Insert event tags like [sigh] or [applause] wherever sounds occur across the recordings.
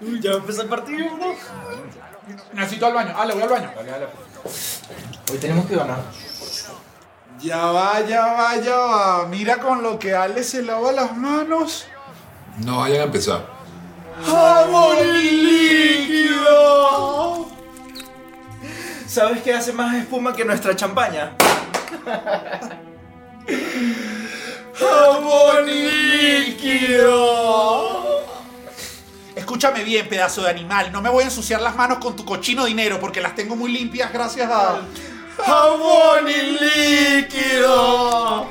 Uy, ya empezar el partido, ¿no? Necesito al baño. Dale, voy al baño. Hoy tenemos que ganar. Ya va, ya va, ya va. Mira con lo que Ale se lava las manos. No vayan a empezar. ¡Jabón líquido! ¿Sabes qué hace más espuma que nuestra champaña? ¡Jabón líquido! Escúchame bien, pedazo de animal. No me voy a ensuciar las manos con tu cochino dinero porque las tengo muy limpias gracias a. ¡Jabón líquido!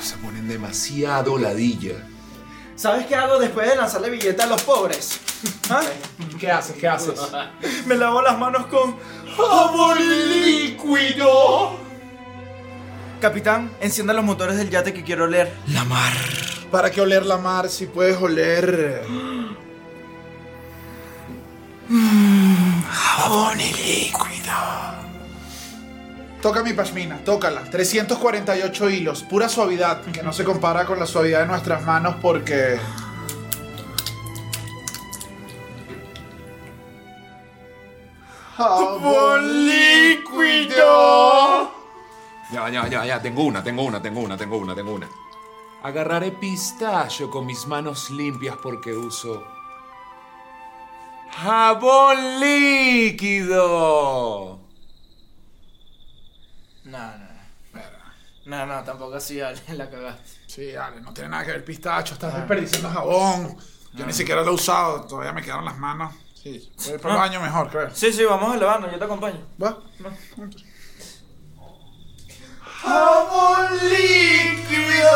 Se ponen demasiado ladilla. ¿Sabes qué hago después de lanzarle billete a los pobres? ¿Ah? ¿Qué haces? ¿Qué haces? [laughs] Me lavo las manos con... ¡Jabón líquido! Capitán, encienda los motores del yate que quiero leer. La mar. ¿Para qué oler la mar si puedes oler? [gasps] Jabón y líquido. Toca mi pashmina, tócala. 348 hilos, pura suavidad, que no se compara con la suavidad de nuestras manos porque... ¡Jabón líquido! Ya, ya, ya, ya. Tengo una, tengo una, tengo una, tengo una, tengo una. Agarraré pistacho con mis manos limpias porque uso. ¡Jabón líquido! No, no, no. No, no, tampoco así, Ale, [laughs] la cagaste. Sí, dale, no tiene nada que ver pistacho, estás desperdiciando jabón. Yo ni siquiera lo he usado, todavía me quedaron las manos. Sí, voy para el baño mejor, creo. Sí, sí, vamos a lavarnos, yo te acompaño. ¿Va? ¡Jabón líquido!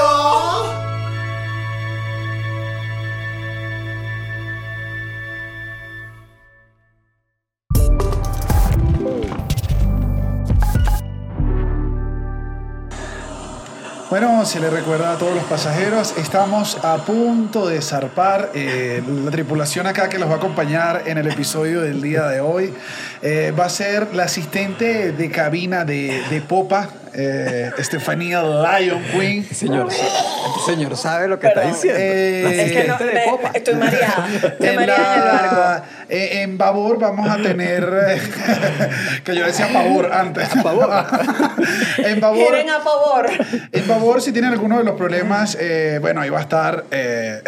Bueno, se le recuerda a todos los pasajeros, estamos a punto de zarpar. eh, la tripulación acá que los va a acompañar en el episodio del día de hoy eh, va a ser la asistente de cabina de, de Popa, eh, Estefanía Lion Queen. Señor, este señor sabe lo que está Perdón. diciendo. Eh, Es que no, de me- popa. estoy mareada. Estoy En, mareada en el barco. la- eh, en Babor vamos a tener [laughs] que yo decía Pavor antes. Pavor. [laughs] en Babor Quieren a favor. En favor, si tienen alguno de los problemas, eh, bueno, ahí va a estar eh,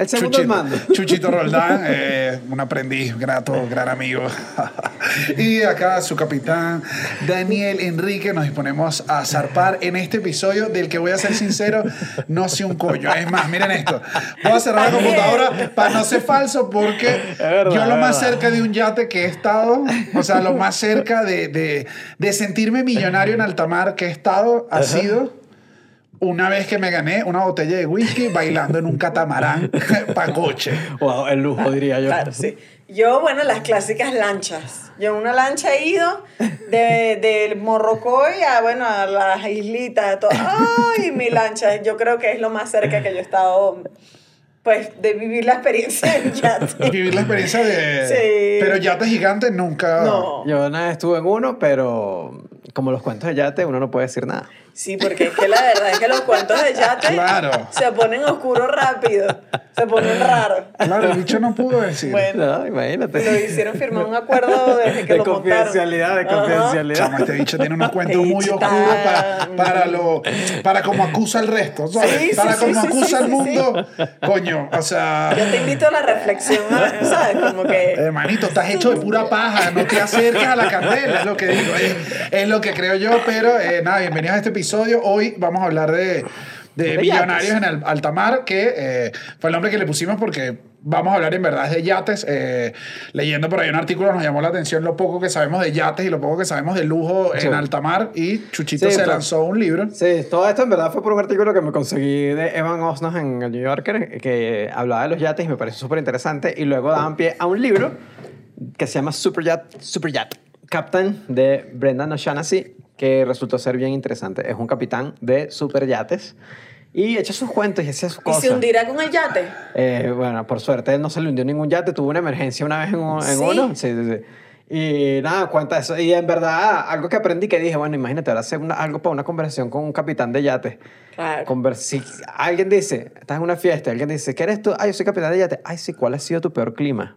El segundo al Chuchito, mando. [laughs] Chuchito Roldán, eh, un aprendiz grato, gran amigo. [laughs] y acá su capitán, Daniel Enrique, nos disponemos a zarpar en este episodio del que voy a ser sincero, no sé un coño. Es más, miren esto. Voy a cerrar la computadora para no ser falso porque verdad, yo lo más cerca de un yate que he estado, o sea, lo más cerca de, de, de sentirme millonario en alta mar que he estado ha sido una vez que me gané una botella de whisky bailando en un catamarán [laughs] pa' coche. Wow, el lujo, diría yo. Claro, sí. Yo, bueno, las clásicas lanchas. Yo en una lancha he ido de, del Morrocoy a, bueno, a las islitas. a todo. ¡Ay, mi lancha! Yo creo que es lo más cerca que yo he estado, pues, de vivir la experiencia en yate. [laughs] Vivir la experiencia de... Sí. Pero yates gigantes nunca... No. Yo una vez estuve en uno, pero como los cuentos de yate, uno no puede decir nada. Sí, porque es que la verdad es que los cuentos de yate Claro. se ponen oscuros rápido. Se ponen raros. Claro, el bicho no pudo decir. Bueno. No, imagínate. Lo hicieron firmar un acuerdo desde que de lo montaron. confidencialidad, de confidencialidad. Chamo, este bicho tiene unos cuentos muy oscuros para, para, lo, para como acusa al resto, ¿sabes? Sí, sí, para sí, como sí, acusa sí, al sí, mundo. Coño, o sea... Yo te invito a la reflexión, ¿sabes? Como que... Hermanito, estás hecho de pura paja, no te acerques a la candela, es lo que digo, es, es lo que creo yo, pero eh, nada, bienvenidos a este episodio. Hoy vamos a hablar de, de millonarios en el alta mar, que eh, fue el nombre que le pusimos porque vamos a hablar en verdad de yates. Eh, leyendo por ahí un artículo nos llamó la atención lo poco que sabemos de yates y lo poco que sabemos de lujo Sí. en alta mar y Chuchito Sí, se pero- lanzó un libro. Sí, todo esto en verdad fue por un artículo que me conseguí de Evan Osnos en el New Yorker que hablaba de los yates y me pareció súper interesante. Y luego daban pie a un libro que se llama Super Yacht, Super Yacht Captain de Brendan O'Shaughnessy que resultó ser bien interesante. Es un capitán de super yates y echa sus cuentos y hacía sus ¿Y cosas. se hundirá con el yate? Eh, bueno, por suerte no se le hundió ningún yate, tuvo una emergencia una vez en, un- en ¿Sí? uno. Sí, sí, sí. Y nada, cuenta eso. Y en verdad, algo que aprendí que dije, bueno, imagínate, ahora hacer una- algo para una conversación con un capitán de yate. Claro. Si alguien dice, estás en una fiesta, alguien dice, ¿qué eres tú? Ay, yo soy capitán de yate. Ay, sí, ¿cuál ha sido tu peor clima?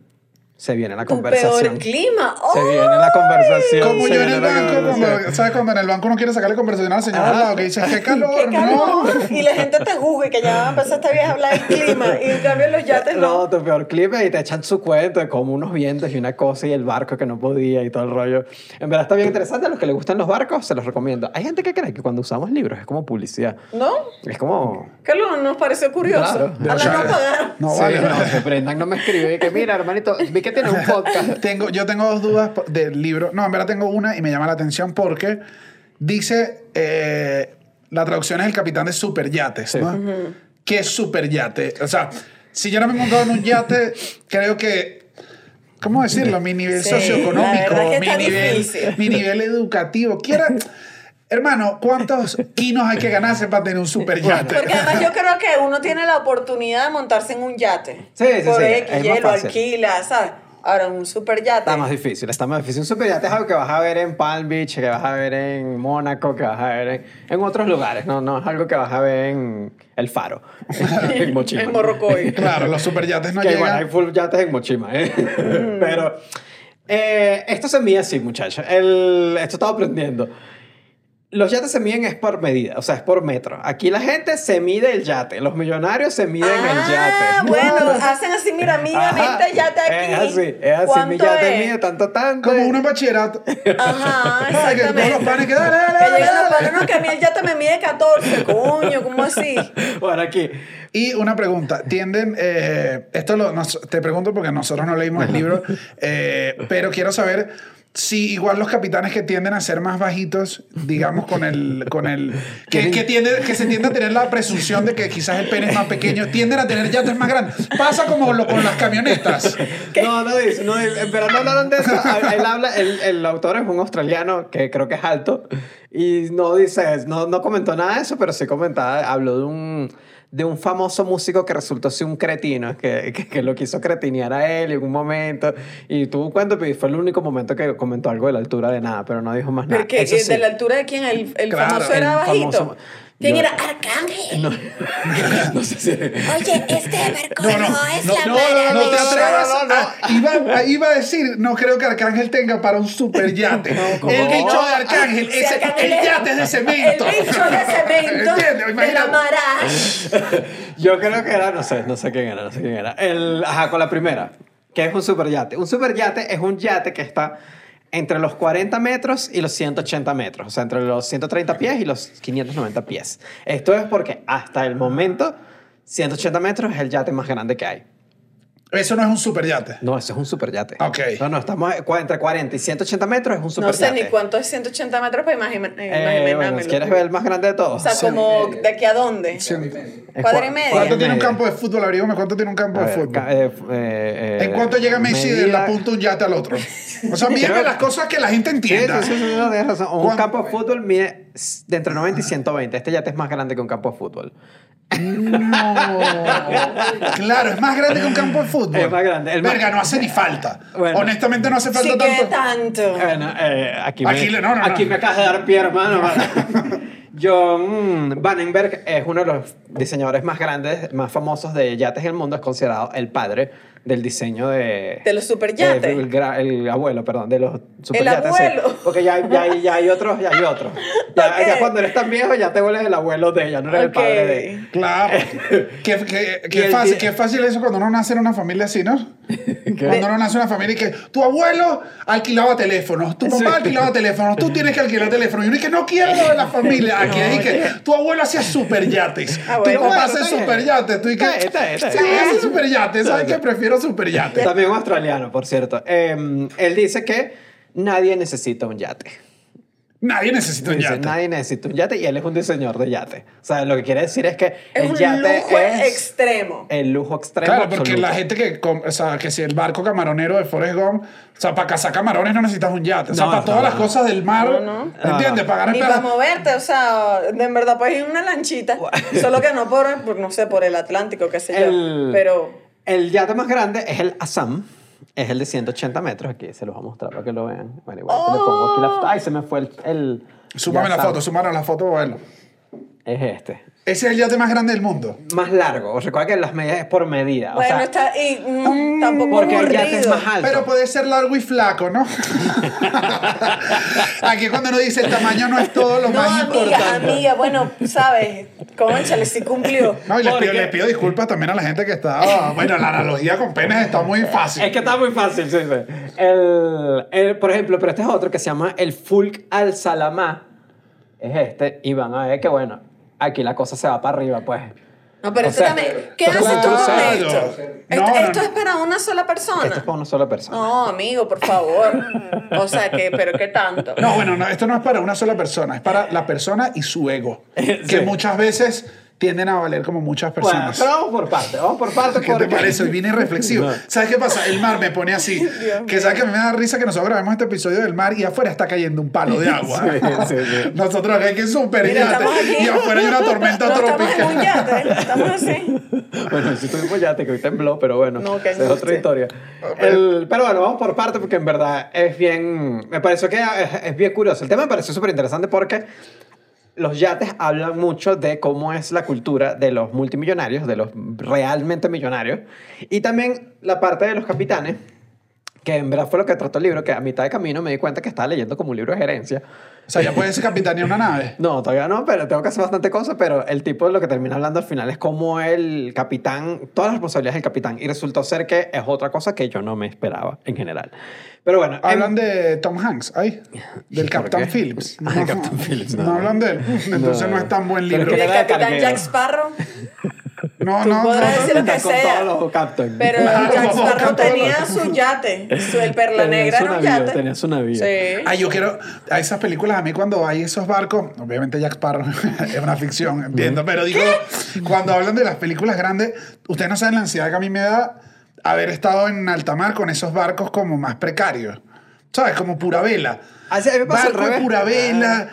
Se viene la Tu conversación. peor clima. Se viene la conversación. Como yo en el banco, ¿sabes? Cuando en el banco uno quiere sacarle conversación al señor al lado que dice, qué [laughs] calor, ¡Qué no. calor! Y la gente te juzga y que ya va a empezar esta vieja a hablar del clima. Y en cambio los yates No, no. tu peor clima y te echan su cuento de como unos vientos y una cosa y el barco que no podía y todo el rollo. En verdad está bien interesante. A los que les gustan los barcos, se los recomiendo. Hay gente que cree que cuando usamos libros es como publicidad. ¿No? Es como... Que lo- nos pareció curioso. Claro. A la no pagaron. No, Sí, vale. no, que Brendan no me escribe que mira, hermanito, vi que un [laughs] podcast. Tengo, yo tengo dos dudas del libro. No, en verdad tengo una y me llama la atención porque dice, eh, la traducción es el capitán de superyates, Sí. ¿no? ¿Qué es superyate? O sea, si yo no me he montado en un yate, creo que... ¿Cómo decirlo? Mi nivel Sí, socioeconómico, la verdad que mi, está nivel, mi nivel educativo. Quiera, hermano, ¿cuántos [laughs] kinos hay que ganarse para tener un superyate? Porque además yo creo que uno tiene la oportunidad de montarse en un yate. Sí, sí, Por sí, X, es Y, más lo fácil. alquila, ¿sabes? Ahora, un super yate. Está más difícil, está más difícil. Un superyate es algo que vas a ver en Palm Beach, que vas a ver en Mónaco, que vas a ver en, en otros lugares. No, no es algo que vas a ver en El Faro, [laughs] en Mochima. En Morrocoy. Claro, los superyates no que llegan. bueno, hay full yates en Mochima, ¿eh? [laughs] Pero eh, esto se mide así, muchachos. El, esto estaba aprendiendo. Los yates se miden es por medida, o sea, es por metro. Aquí la gente se mide el yate, los millonarios se miden el Ah, yate. bueno, [laughs] hacen así, mira, mira, este yate aquí. Es así, es así. Mi ¿Cuánto yate es? mide tanto, tanto. Como uno en bachillerato. [laughs] Ajá, Ay, que todos exactamente. los panes que dale, dale, Que dale, llegan los dale. palos, no, que a mí el yate me mide 14, coño, ¿cómo así? [laughs] Bueno, aquí. Y una pregunta, tienden, eh, esto lo, nos- te pregunto porque nosotros no leímos el libro, eh, pero quiero saber si igual los capitanes que tienden a ser más bajitos, digamos con el, con el, [laughs] que, que, tiende, que se tiende a tener la presunción de que quizás el pene es más pequeño, tienden a tener yates más grandes. Pasa como lo, con las camionetas. [laughs] No, no dice, no, en verdad no hablaron de eso. Él habla, el, el autor es un australiano que creo que es alto y no dice, no, no comentó nada de eso, pero sí comentaba, habló de un, de un famoso músico que resultó ser un cretino, que, que, que lo quiso cretinear a él en un momento y tuvo un cuento, pero fue el único momento que comentó algo de la altura de nada, pero no dijo más nada. Porque Eso sí. de la altura de quién, el, el Claro, famoso el era bajito. famoso- ¿Quién Yo- era? Arcángel. No, [laughs] no sé si... Oye, este barco No, no, no, es no, la no, no, no te atrevas. no, no. a- iba, iba a decir, no creo que Arcángel tenga para un super yate. el bicho de Arcángel, Si ese, Arcángel el yate es de cemento. El bicho de cemento [laughs] ¿Entiendes? de la. [laughs] Yo creo que era, no sé, no sé quién era, no sé quién era. El, ajá, con la primera, que es un superyate. Un superyate es un yate que está entre los 40 metros y los 180 metros, o sea, entre los 130 pies y los 590 pies. Esto es porque hasta el momento 180 metros es el yate más grande que hay. Eso no es un super yate. No, eso es un superyate. Ok. No, no, estamos entre 40 y 180 metros es un No superyate. sé ni cuánto es 180 metros, pero imagina- Eh, imaginármelo. bueno, ¿Quieres ver el más grande de todos? O sea, como de aquí a dónde. Cuadra y media. ¿Cuánto tiene un campo de fútbol? Averiguame, ¿cuánto tiene un campo de ver, fútbol? eh, eh, eh, ¿En cuánto llega Messi de la punta un yate al otro? O sea, mírame las cosas que la gente entienda. sí, sí, sí, no, tienes razón. Un campo de fútbol mide de entre 90 y 120. Este yate es más grande que un campo de fútbol. No. [laughs] Claro, es más grande que un campo de fútbol. Es más grande. El más- Verga, no hace ni falta. Bueno. Honestamente, no hace falta Sí, que tanto. tanto. Bueno, eh, aquí, me, Aquí le- no, no, aquí no. me acabas de dar pie, hermano. John [laughs] Vandenberg es uno de los diseñadores más grandes, más famosos de yates del mundo. Es considerado el padre del diseño de... De los superyates. eh, el, el abuelo, perdón, de los superyates. sí. abuelo. Porque ya, ya, hay- ya hay otros, ya hay otros. [laughs] Ya, cuando eres tan viejo ya te vuelves el abuelo de ella, no eres el padre de ella. Claro. [laughs] qué, qué- qué el fácil, qué fácil eso cuando uno nace en una familia así, ¿no? [laughs] Cuando uno nace en una familia y que tu abuelo alquilaba teléfonos, tu papá Sí. alquilaba teléfonos, tú tienes que alquilar teléfonos. Y uno dice que no quiero lo de la familia. Aquí No, es que tu abuelo hacía superyates. Ah, tu bueno. papá Bueno, hace superyates. Tú y que, sí, hace superyates. ¿Sabes qué? Prefiero superyates. También un australiano, por cierto. Eh, él dice que nadie necesita un yate. Nadie necesita un Dice, yate. nadie necesita un yate y él es un diseñador de yate. O sea, lo que quiere decir es que Es el un yate lujo es extremo. el lujo extremo. Claro, porque absoluto. la gente que, o sea, que si el barco camaronero de Forrest Gump, o sea, para cazar camarones no necesitas un yate. O sea, No, para no, todas no, las no. cosas del mar, No, no. ¿entiendes? Pagar Ni el para pedazo- moverte, o sea, en verdad puedes ir en una lanchita, solo que no por, por, no sé, por el Atlántico, qué sé yo, El- pero... El yate más grande es el Assam. es el de 180 metros. Aquí se los voy a mostrar para que lo vean. Bueno, igual te le pongo aquí la foto. Ay, se me fue el... el Súmame la foto, súmame la foto, bueno. Es este. Ese es el yate más grande del mundo. Más largo. Recuerda que las medidas es por medida. o Bueno, sea, está. Y mm, tampoco porque el yate es más alto. Pero puede ser largo y flaco, ¿no? [laughs] Aquí cuando uno dice el tamaño no es todo lo No, más amiga, importante. amiga, bueno, sabes, conchale, sí cumplió. No, y les pido, les pido disculpas también a la gente que está. Bueno, la analogía con penes está muy fácil. Es que está muy fácil, sí, sí. El, el- por ejemplo, pero este es otro que se llama el Fulk al Salamá. Es este. Y van a ver que, bueno, aquí la cosa se va para arriba, pues. No, pero O esto sea, también. ¿Qué pero hace es un tú con esto? No, esto no, esto no. es para una sola persona. Esto es para una sola persona. No, amigo, por favor. O sea, que, pero qué tanto. No, bueno, no, esto no es para una sola persona, es para la persona y su ego. [laughs] Que muchas veces tienden a valer como muchas Bueno, personas. pero vamos por partes, vamos por partes. ¿Qué te porque- parece? Hoy vine reflexivo. [laughs] ¿Sabes qué pasa? El mar me pone así. [laughs] que sabes que me da risa que nosotros grabemos este episodio del mar y afuera está cayendo un palo de [laughs] agua. Sí, sí, sí. Nosotros acá hay que super Mira, estamos y afuera hay una tormenta no, Estamos en un tropical. yate, estamos así. Bueno, si tuvimos yate que hoy tembló, pero bueno, No, esa es otra historia. El- pero bueno, vamos por partes porque en verdad es bien, me pareció que es, es bien curioso. El tema me pareció súper interesante porque los yates hablan mucho de cómo es la cultura de los multimillonarios, de los realmente millonarios, y también la parte de los capitanes, que en verdad fue lo que trató el libro, que a mitad de camino me di cuenta que estaba leyendo como un libro de gerencia. O sea, ya puedes capitanear una nave. [laughs] No, todavía no, pero tengo que hacer bastante cosas, pero el tipo lo que termina hablando al final es como el capitán, todas las responsabilidades del capitán, y resultó ser que es otra cosa que yo no me esperaba en general. Pero bueno, Hablan en- de Tom Hanks, ahí, [laughs] del ¿Por Captain qué? Phillips. Ah, de Captain Phillips, no. No, hablan de él. Entonces no, No. es tan buen libro. que El era de capitán. Jack Sparrow. [laughs] No, no, podrás no, decir no. lo que Está con sea. todos los captain. Pero Claro, Jack Sparrow tenía su yate. Su, el Perla Negra era un navío, yate. tenía su navío. Sí. Ay, yo quiero. A esas películas, a mí cuando hay esos barcos, obviamente Jack Sparrow [laughs] es una ficción, entiendo, pero digo, cuando hablan de las películas grandes, ustedes no saben la ansiedad que a mí me da haber estado en alta mar con esos barcos como más precarios. ¿Sabes? Como pura vela. Así, a mí me pasa Barco revés. pura vela.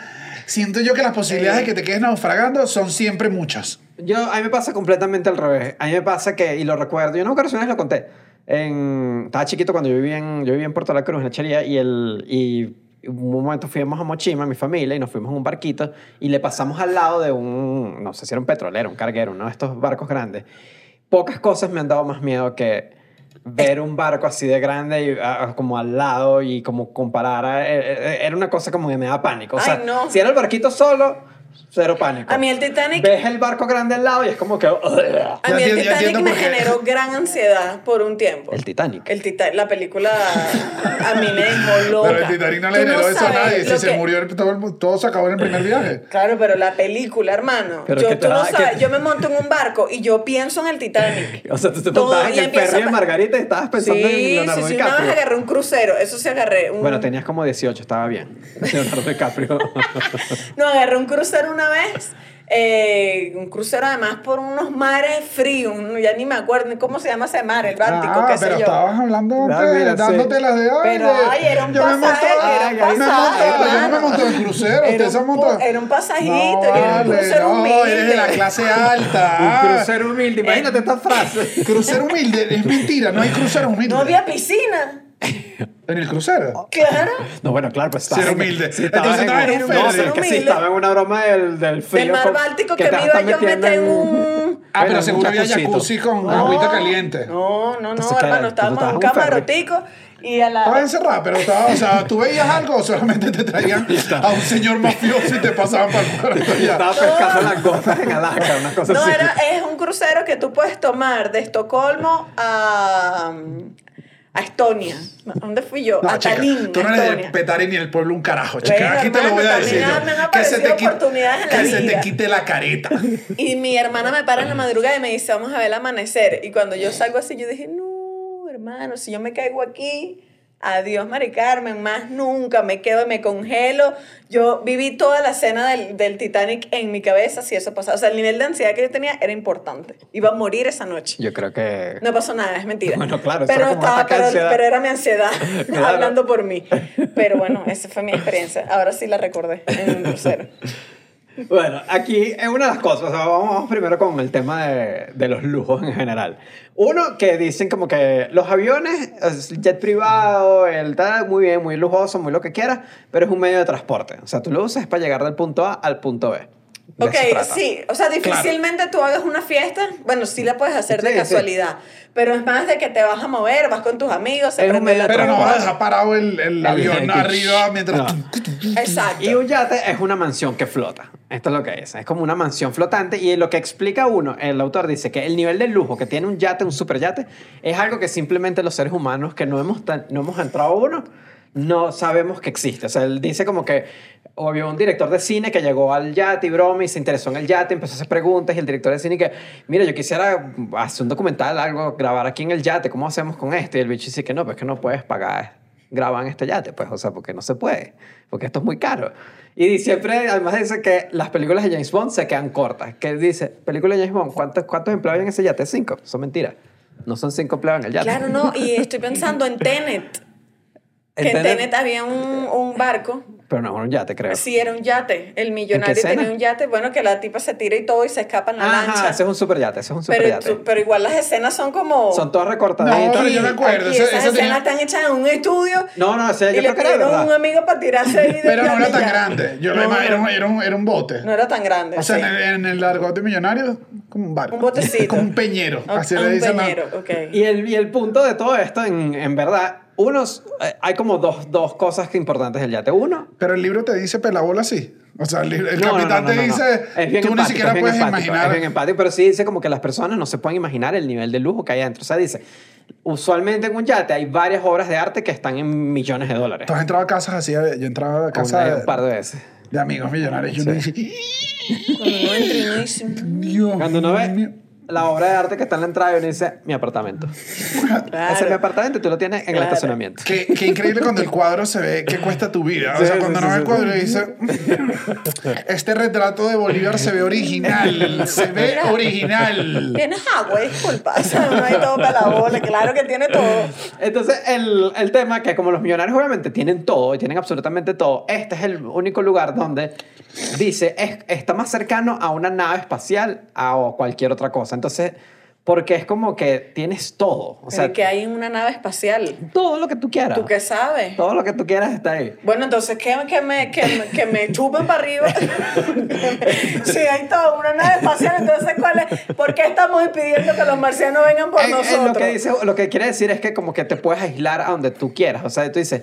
Siento yo que las posibilidades de que te quedes naufragando son siempre muchas. Yo, a mí me pasa completamente al revés. A mí me pasa que, y lo recuerdo, yo una vez lo conté. En, estaba chiquito cuando yo vivía en, yo vivía en Puerto La Cruz, en la Chería, y, el, y un momento fuimos a Mochima, mi familia, y nos fuimos en un barquito, y le pasamos al lado de un, no sé si era un petrolero, un carguero, uno de estos barcos grandes. Pocas cosas me han dado más miedo que ver un barco así de grande y ah, como al lado y como comparar a- eh, eh, era una cosa como que me da pánico o Ay, sea no. si era el barquito solo cero pánico A mí el Titanic- ves el barco grande al lado y es como que A mí el Titanic me generó gran ansiedad por un tiempo. el Titanic El Tita- la película a mí me dejó loca. Pero el Titanic no le generó eso a nadie. Si se murió, todo, el- todo se acabó en el primer viaje. [laughs] Claro, pero la película, hermano. Pero yo, que tú no sabes, que- yo me monto en un barco y yo pienso en el Titanic. [laughs] o sea tú te Todo, montabas en el a- de Margarita y estabas pensando sí, en sí, Leonardo sí, una vez DiCaprio agarré un crucero, eso sí agarré. Un, bueno tenías como 18 estaba bien [laughs] Leonardo DiCaprio No, agarré un crucero una vez. eh, un crucero además por unos mares fríos, no- ya ni me acuerdo ni cómo se llama ese mar, el Báltico, Ah, qué sé pero yo. estabas hablando Ah, antes, mira, sí. dándote las de ay, Pero, de- ay, era un yo me pasaje, era un me pasaje, monto- Yo no me hermano. monto en crucero, Era usted se un era pasajito, no, era un vale, crucero no, humilde. eres de la clase alta. [laughs] un ah. crucero humilde imagínate esta frase [laughs] Crucero humilde, es mentira, no hay crucero humilde. No había piscina. En el crucero. Claro. No, bueno, claro, pues estabas en- humilde. sí, estabas Entonces estaba en un no, ferry. que sí, Humilde. estaba en una broma del, del frío. Del mar con- Báltico que, te me iba yo a metiendo meter en un... [laughs] Ah, pero seguro había jacuzzi con No, agüita caliente. No, no, no, hermano, estábamos en un camarotico y a Estaba la... encerrada, pero estaba, o sea, ¿tú veías algo o solamente te traían a un señor mafioso y te pasaban para el cuarto ya? Estaba pescando las gotas en Alaska, una cosa No, así. era, es un crucero que tú puedes tomar de Estocolmo a, a Estonia. ¿A ¿Dónde fui yo? No, a chica, Tallinn, tú no eres de Estonia. Petare ni el pueblo un carajo, chica. Aquí te lo voy a decir también yo. me han Que se te quite, que se te quite la careta. [laughs] Y mi hermana me para en la madrugada y me dice, vamos a ver el amanecer. Y cuando yo salgo así, yo dije, no, hermano, si yo me caigo aquí, adiós, Mari Carmen, más nunca, me quedo y me congelo. Yo viví toda la escena del, del Titanic en mi cabeza si eso pasaba. O sea, el nivel de ansiedad que yo tenía era importante. Iba a morir esa noche. Yo creo que... No pasó nada, es mentira. Bueno, claro, pero, era estaba, pero, pero era mi ansiedad [laughs] [laughs] Claro. hablando por mí. Pero bueno, esa fue mi experiencia. Ahora sí la recordé en un crucero. [laughs] Bueno, aquí es una de las cosas. o sea, vamos, primero con el tema de, de los lujos en general. Uno, que dicen como que los aviones, jet privado, el tal, muy bien, muy lujoso, muy lo que quieras, pero es un medio de transporte. O sea, tú lo usas para llegar del punto A al punto B. De Ok, sí, o sea, difícilmente tú hagas una fiesta, bueno, sí la puedes hacer de Sí, sí. casualidad, pero es más de que te vas a mover, vas con tus amigos, se prende la de Pero no vas a dejar parado el, el avión el- arriba mientras... No. Exacto. Y un yate es una mansión que flota. Esto es lo que es. Es como una mansión flotante. Y lo que explica uno, el autor dice que el nivel de lujo que tiene un yate, un superyate, es algo que simplemente los seres humanos que no hemos, tan- no hemos entrado a uno, no sabemos que existe. O sea, él dice como que había un director de cine que llegó al yate y broma y se interesó en el yate, empezó a hacer preguntas y el director de cine que, mira, yo quisiera hacer un documental, algo, grabar aquí en el yate, ¿cómo hacemos con esto? Y el bicho dice que no, pues que no puedes pagar graban este yate, pues, o sea, porque no se puede, porque esto es muy caro. Y siempre, además dice que las películas de James Bond se quedan cortas. Que dice, película de James Bond, ¿cuántos, cuántos empleados hay en ese yate? Cinco. Son mentiras. No son cinco empleados en el yate. Claro, no, y estoy pensando en Tenet, En que en Tenet- Tenet había un, un barco, Pero no, un yate, creo. sí, era un yate, el millonario tenía un yate, bueno, que la tipa se tira y todo y se escapa en la Ajá, lancha. ese es un super yate, ese es un super pero, yate. tú- pero igual las escenas son como... Son todas No, recortaditas. pero yo me acuerdo. Aquí esas tenía- escenas están hechas en un estudio No, no, ese y yo le creo que era un amigo para tirarse ahí [laughs] de Pero no era tan grande. Yo No, era, un, no, era, un, era un bote. no era tan grande. o sea, sí. en, el, en el millonario, como un barco. Un botecito. [laughs] Como un peñero. Así le un dicen. la- peñero, ok. Y el, y el punto de todo esto, en, en verdad, unos, eh, hay como dos, dos cosas que importantes del yate. Uno, Pero el libro te dice pelabola así. O sea, el, el No, no, capitán no, no, te no, no. dice, Es bien tú ni empático, siquiera es bien puedes empático, imaginar. Es bien empático, pero sí dice como que las personas no se pueden imaginar el nivel de lujo que hay adentro. O sea, dice, usualmente en un yate hay varias obras de arte que están en millones de dólares. Tú has entrado a casas así, yo he entrado a casa Una- de, un par de veces. de amigos millonarios y uno dice, Cuando uno ve mío". La obra de arte que está en la entrada y uno dice, mi apartamento. Claro. Ese es mi apartamento y tú lo tienes en el Claro. estacionamiento. Qué, qué increíble cuando el cuadro se ve que cuesta tu vida. O Sí, sea, sí, cuando sí, no ve el sí. cuadro y dice, este retrato de Bolívar se ve original, se ve original. ¿Tienes agua? Disculpa. O sea, no hay todo para la bola. Claro que tiene todo. Entonces, el, el tema que como los millonarios obviamente tienen todo y tienen absolutamente todo, este es el único lugar donde dice, es, está más cercano a una nave espacial a o cualquier otra cosa. Entonces, porque es como que tienes todo. O sea, Pero que hay una nave espacial. todo lo que tú quieras. ¿Tú qué sabes? Todo lo que tú quieras está ahí. Bueno, entonces que, que, me, que, que me chupen para arriba. [laughs] [laughs] sí, hay todo, una nave espacial. Entonces, ¿cuál es? ¿por qué estamos impidiendo que los marcianos vengan por En- en nosotros? lo, que dice, lo que quiere decir es que como que te puedes aislar a donde tú quieras. O sea, tú dices,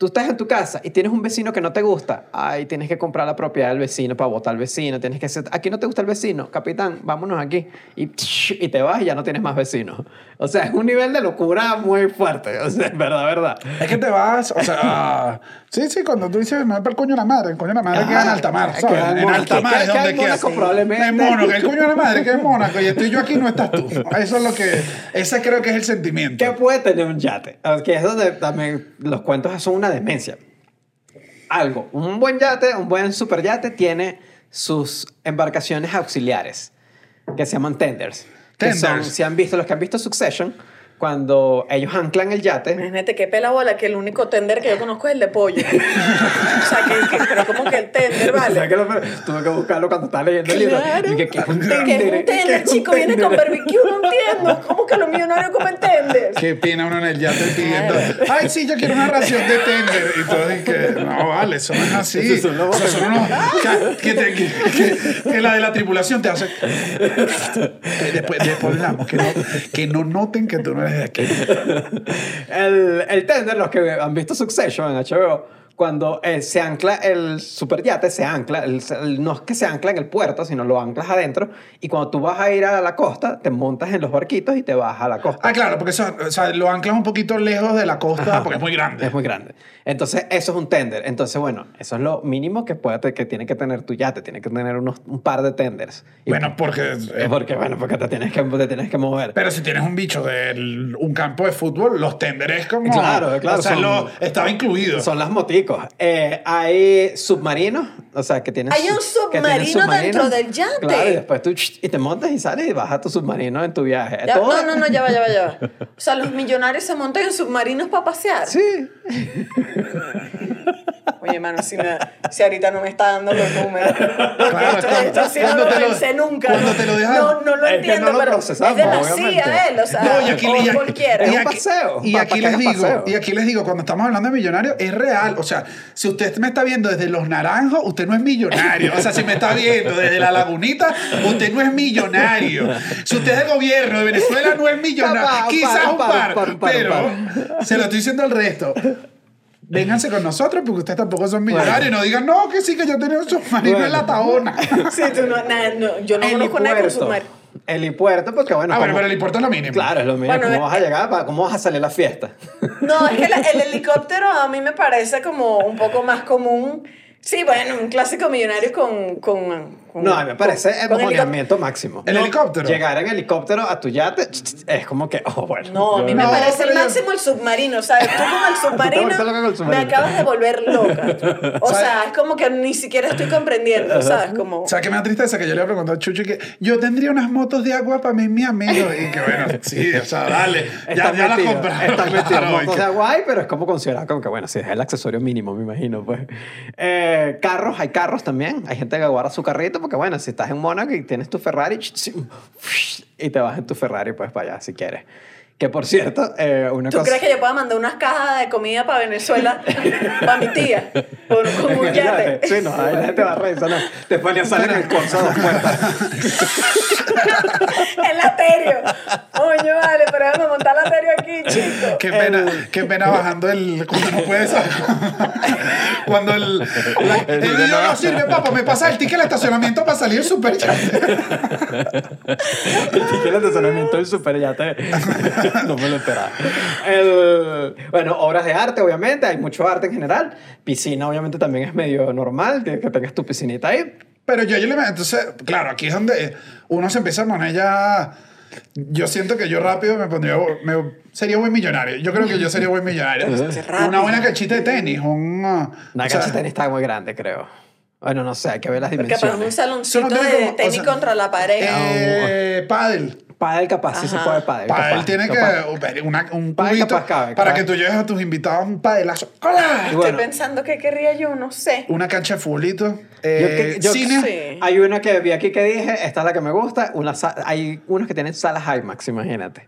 tú estás en tu casa y tienes un vecino que no te gusta. Ay, tienes que comprar la propiedad del vecino para votar al vecino. Tienes que hacer, aquí no te gusta el vecino, capitán, vámonos aquí. Y, y te vas y ya no tienes más vecinos. O sea, es un nivel de locura muy fuerte. O sea, es verdad, verdad. Es que te vas, o sea, [laughs] sí, sí, cuando tú dices, me voy para el coño de la madre, el coño de la madre queda en Ah, alta mar, ¿sabes? en En alta mar es donde queda. Mónaco probablemente. En Mónaco, el coño de la madre que es Mónaco y estoy yo aquí, no estás tú. Eso es lo que, ese creo que es el sentimiento. ¿Qué puede tener un yate? Que es donde también los cuentos son una demencia. Algo, un buen yate, un buen super yate tiene sus embarcaciones auxiliares que se llaman tenders. Que son, Tenders. si han visto, los que han visto Succession, cuando ellos anclan el yate, Imagínate qué pela bola que el único tender que yo conozco es el de pollo. o sea, que, que- pero como que el tender, O sea, ¿vale? que lo- tuve que buscarlo cuando estaba leyendo el libro. Claro. Y que, ¿qué es un Que es un tender? ¿Qué tender, es un chico, viene con barbecue, no entiendo. ¿Cómo que los millonarios comen tender? Qué pena uno en el yate pidiendo, ay, sí, yo quiero una ración de tender. Y todo es que, no, vale, eso no es así. Esos son los Esos son unos que, que, te- que- que- que la de la tripulación te hace. Después, después hablamos, que no, que no noten que tú no eres [laughs] el, el tender, los que han visto Succession en HBO, cuando eh, se ancla el superyate, se ancla, el- el- no es que se ancla en el puerto, sino lo anclas adentro, y cuando tú vas a ir a la costa, te montas en los barquitos y te vas a la costa. Ah, claro, porque eso, o sea, lo anclas un poquito lejos de la costa Ajá. porque es muy grande. Es muy grande. Entonces, eso es un tender. Entonces, bueno, eso es lo mínimo que, puede, que tiene que tener tu yate. Tiene que tener unos, un par de tenders. Y- Bueno, porque... eh, porque, bueno, porque te tienes que, te tienes que mover. Pero si tienes un bicho de un campo de fútbol, los tenderes como... Claro, claro, O sea, son- lo- estaba incluido. Son las moticos. Eh, hay submarinos, o sea, que tienes... Hay un que tienen submarino dentro del yate. Claro, y después tú y te montas y sales y vas a tu submarino en tu viaje. Ya- no, no, no, ya va, ya va, ya va. O sea, los millonarios se montan en submarinos para pasear. Sí. [laughs] Oye, hermano, si, me- si ahorita no me está dando los números. Claro, esto, cuando- esto sí no lo te lo- pensé nunca. te lo dejan- No, no lo Es entiendo, no lo pero procesamos, es de la obviamente. CIA él, o sea, No, y aquí, o y aquí- cualquiera. y un aquí- paseo, y aquí les digo, paseo. y aquí les digo, cuando estamos hablando de millonario, es real. O sea, si usted me está viendo desde Los Naranjos, usted no es millonario. O sea, si me está viendo desde La Lagunita, usted no es millonario. Si usted es del gobierno de Venezuela, no es millonario. Quizás un par, pero se lo estoy diciendo al resto. Vénganse con nosotros porque ustedes tampoco son millonarios. Y no digan, no, que sí, que yo tenía un submarino en la taona. [laughs] Sí, tú no, nada, no, yo no conozco nada con submarino. Helipuerto, porque bueno. Ah, bueno, pero el importe es lo mínimo. Claro, es lo mismo. Bueno, ¿Cómo vas a llegar? ¿Cómo vas a salir a la fiesta? No, es que la- el [laughs] helicóptero a mí me parece como un poco más común. Sí, bueno, un clásico millonario con... con, con- No, a mí me parece el mojoneamiento máximo. ¿El helicóptero? Llegar en helicóptero a tu yate es como que, oh, bueno. No, a mí me No, parece el máximo el submarino, ¿sabes? Tú con el [laughs] submarino, me acabas de volver loca. O sea, es como que ni siquiera estoy comprendiendo, ¿sabes? Como... O sea, que me da tristeza que yo le pregunté a Chucho que yo tendría unas motos de agua para mí y mi amigo. Y que bueno, sí, o sea, dale. Ya, ya la metido, compraron. estás metido. Motos que- de Hawaii, pero es como considerado como que, bueno, sí, es el accesorio mínimo, me imagino, pues. Eh, carros, hay carros también. Hay gente que guarda su carrito porque, bueno, si estás en Mónaco y tienes tu Ferrari [laughs] y te vas en tu Ferrari, pues para allá si quieres. Que por cierto, eh, una ¿Tú cosa... crees que yo pueda mandar unas cajas de comida para Venezuela para mi tía? Con, con un yate. Sí, no, ahí la gente va a revisar. No. Después ya sale en el corso a dos puertas. [laughs] el aterio. Coño, vale, pero déjame montar el aterio aquí, chico. Qué pena, qué pena bajando el. Cuando no puedes. cuando el. la- el video no sirve, papá. Me pasa el ticket al estacionamiento para salir súper El ticket de estacionamiento del superyate. [laughs] [laughs] no me lo esperaba. El- bueno, obras de arte, obviamente. Hay mucho arte en general. Piscina, obviamente, también es medio normal que, que tengas tu piscinita ahí. Pero yo, yo le Entonces, claro, aquí es donde uno se empieza a poner ya. Yo siento que yo rápido me pondría. me- sería buen millonario. Yo creo que yo sería buen millonario. [laughs] Una buena canchita de tenis. Uh, Una o sea, cancha de tenis está muy grande, creo. Bueno, no sé, hay que ver las Porque para un dimensiones. saloncito no de como- o tenis sea, contra la pared. Eh, pádel. Pádel capaz, sí se Ajá. puede pádel. Pádel capaz, tiene capaz. que. Una, un Pádel cubito capaz cabe, para que tú lleves a tus invitados un padelazo. ¡Hola! Bueno, Estoy pensando que querría yo, no sé. Una cancha de futbolito. Yo Eh, que- yo- cine. Sí. hay una que vi aquí que dije, esta es la que me gusta. Una hay unos que tienen salas IMAX, imagínate.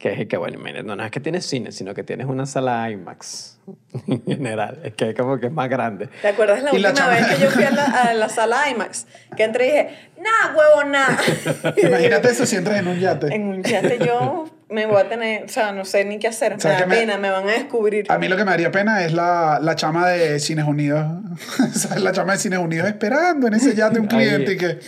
Que es que, bueno, no, no es que tienes cine, sino que tienes una sala IMAX [laughs] en general. Es que como que es más grande. ¿Te acuerdas la Y última vez que yo fui a la, a la sala IMAX? Que entré y dije, nah, huevo, nah. [laughs] Imagínate eso si entras en un yate. en un yate yo me voy a tener, o sea, no sé ni qué hacer. Me ¿Sabes da me- pena, me van a descubrir. A mí lo que me daría pena es la, la chama de Cines Unidos. [laughs] La chama de Cines Unidos esperando en ese yate un cliente Ahí. y que.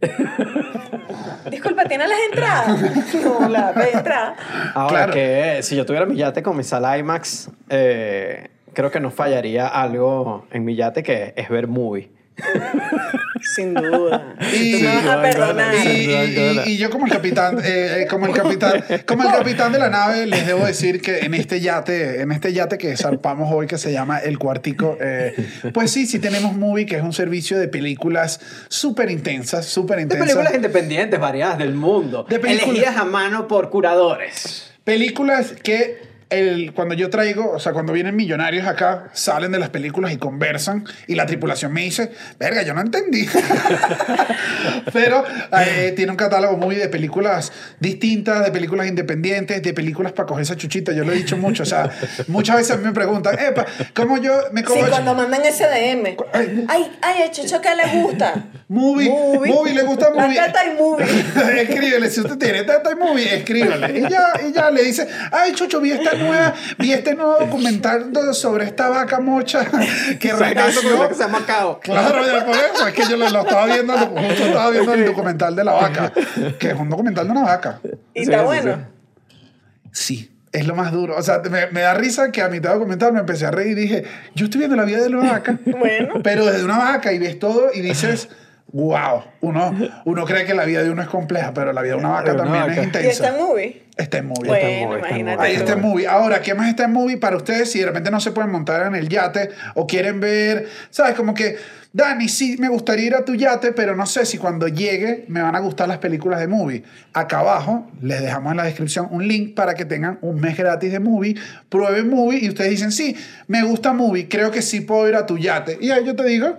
[laughs] Disculpa, ¿tiene las entradas? [laughs] no, la [laughs] entrada. Ahora Claro. que si yo tuviera mi yate con mi sala IMAX, eh, creo que no fallaría algo en mi yate que es ver movie. [laughs] Sin duda. Y- Tú me vas a perdonar. Y, y- y- y yo como el capitán, eh, eh, como el capitán, como el capitán de la nave, les debo decir que en este yate, en este yate que zarpamos hoy, que se llama El Cuartico, eh, pues sí, sí tenemos Movie, que es un servicio de películas súper intensas, súper De intensas. películas independientes variadas del mundo. De películas- Elegidas a mano por curadores. Películas que el, cuando yo traigo, o sea, cuando vienen millonarios acá, salen de las películas y conversan y la tripulación me dice, verga, yo no entendí. [laughs] Pero eh, tiene un catálogo muy de películas distintas, de películas independientes, de películas para coger esa chuchita. Yo lo he dicho mucho, o sea, muchas veces me preguntan, epa, ¿cómo yo me Sí, como cuando mandan ese DM. Ay, Ay, ay, a Chucho, ¿qué le gusta? Movie, movie, le gusta movie. La teta y movie. [laughs] Escríbele, si usted tiene tata y movie, escríbele. Y ya, y ya le dice, ay, Chucho, vi esta nueva, vi este nuevo documental do- sobre esta vaca mocha [laughs] que renació. que se llama Cao. Claro, ya por eso, es que yo lo, lo estaba viendo, justo estaba viendo el documental de la vaca, que es un documental de una vaca. Y está sí, bueno. Sí, es lo más duro. O sea, me, me da risa que a mitad de documental me empecé a reír y dije, yo estoy viendo la vida de la vaca. [laughs] Bueno. Pero desde una vaca y ves todo y dices, wow. Uno, uno cree que la vida de uno es compleja, pero la vida de una vaca también vaca. es ¿Y intensa. está en movie? Está en movie. Bueno, movie, está en imagínate. Ahí está en movie. Ahora, ¿qué más está en movie para ustedes si de repente no se pueden montar en el yate o quieren ver, sabes, como que, Dani, sí me gustaría ir a tu yate, pero no sé si cuando llegue me van a gustar las películas de movie. Acá abajo les dejamos en la descripción un link para que tengan un mes gratis de movie, prueben movie y ustedes dicen, sí, me gusta movie, creo que sí puedo ir a tu yate. Y ahí yo te digo,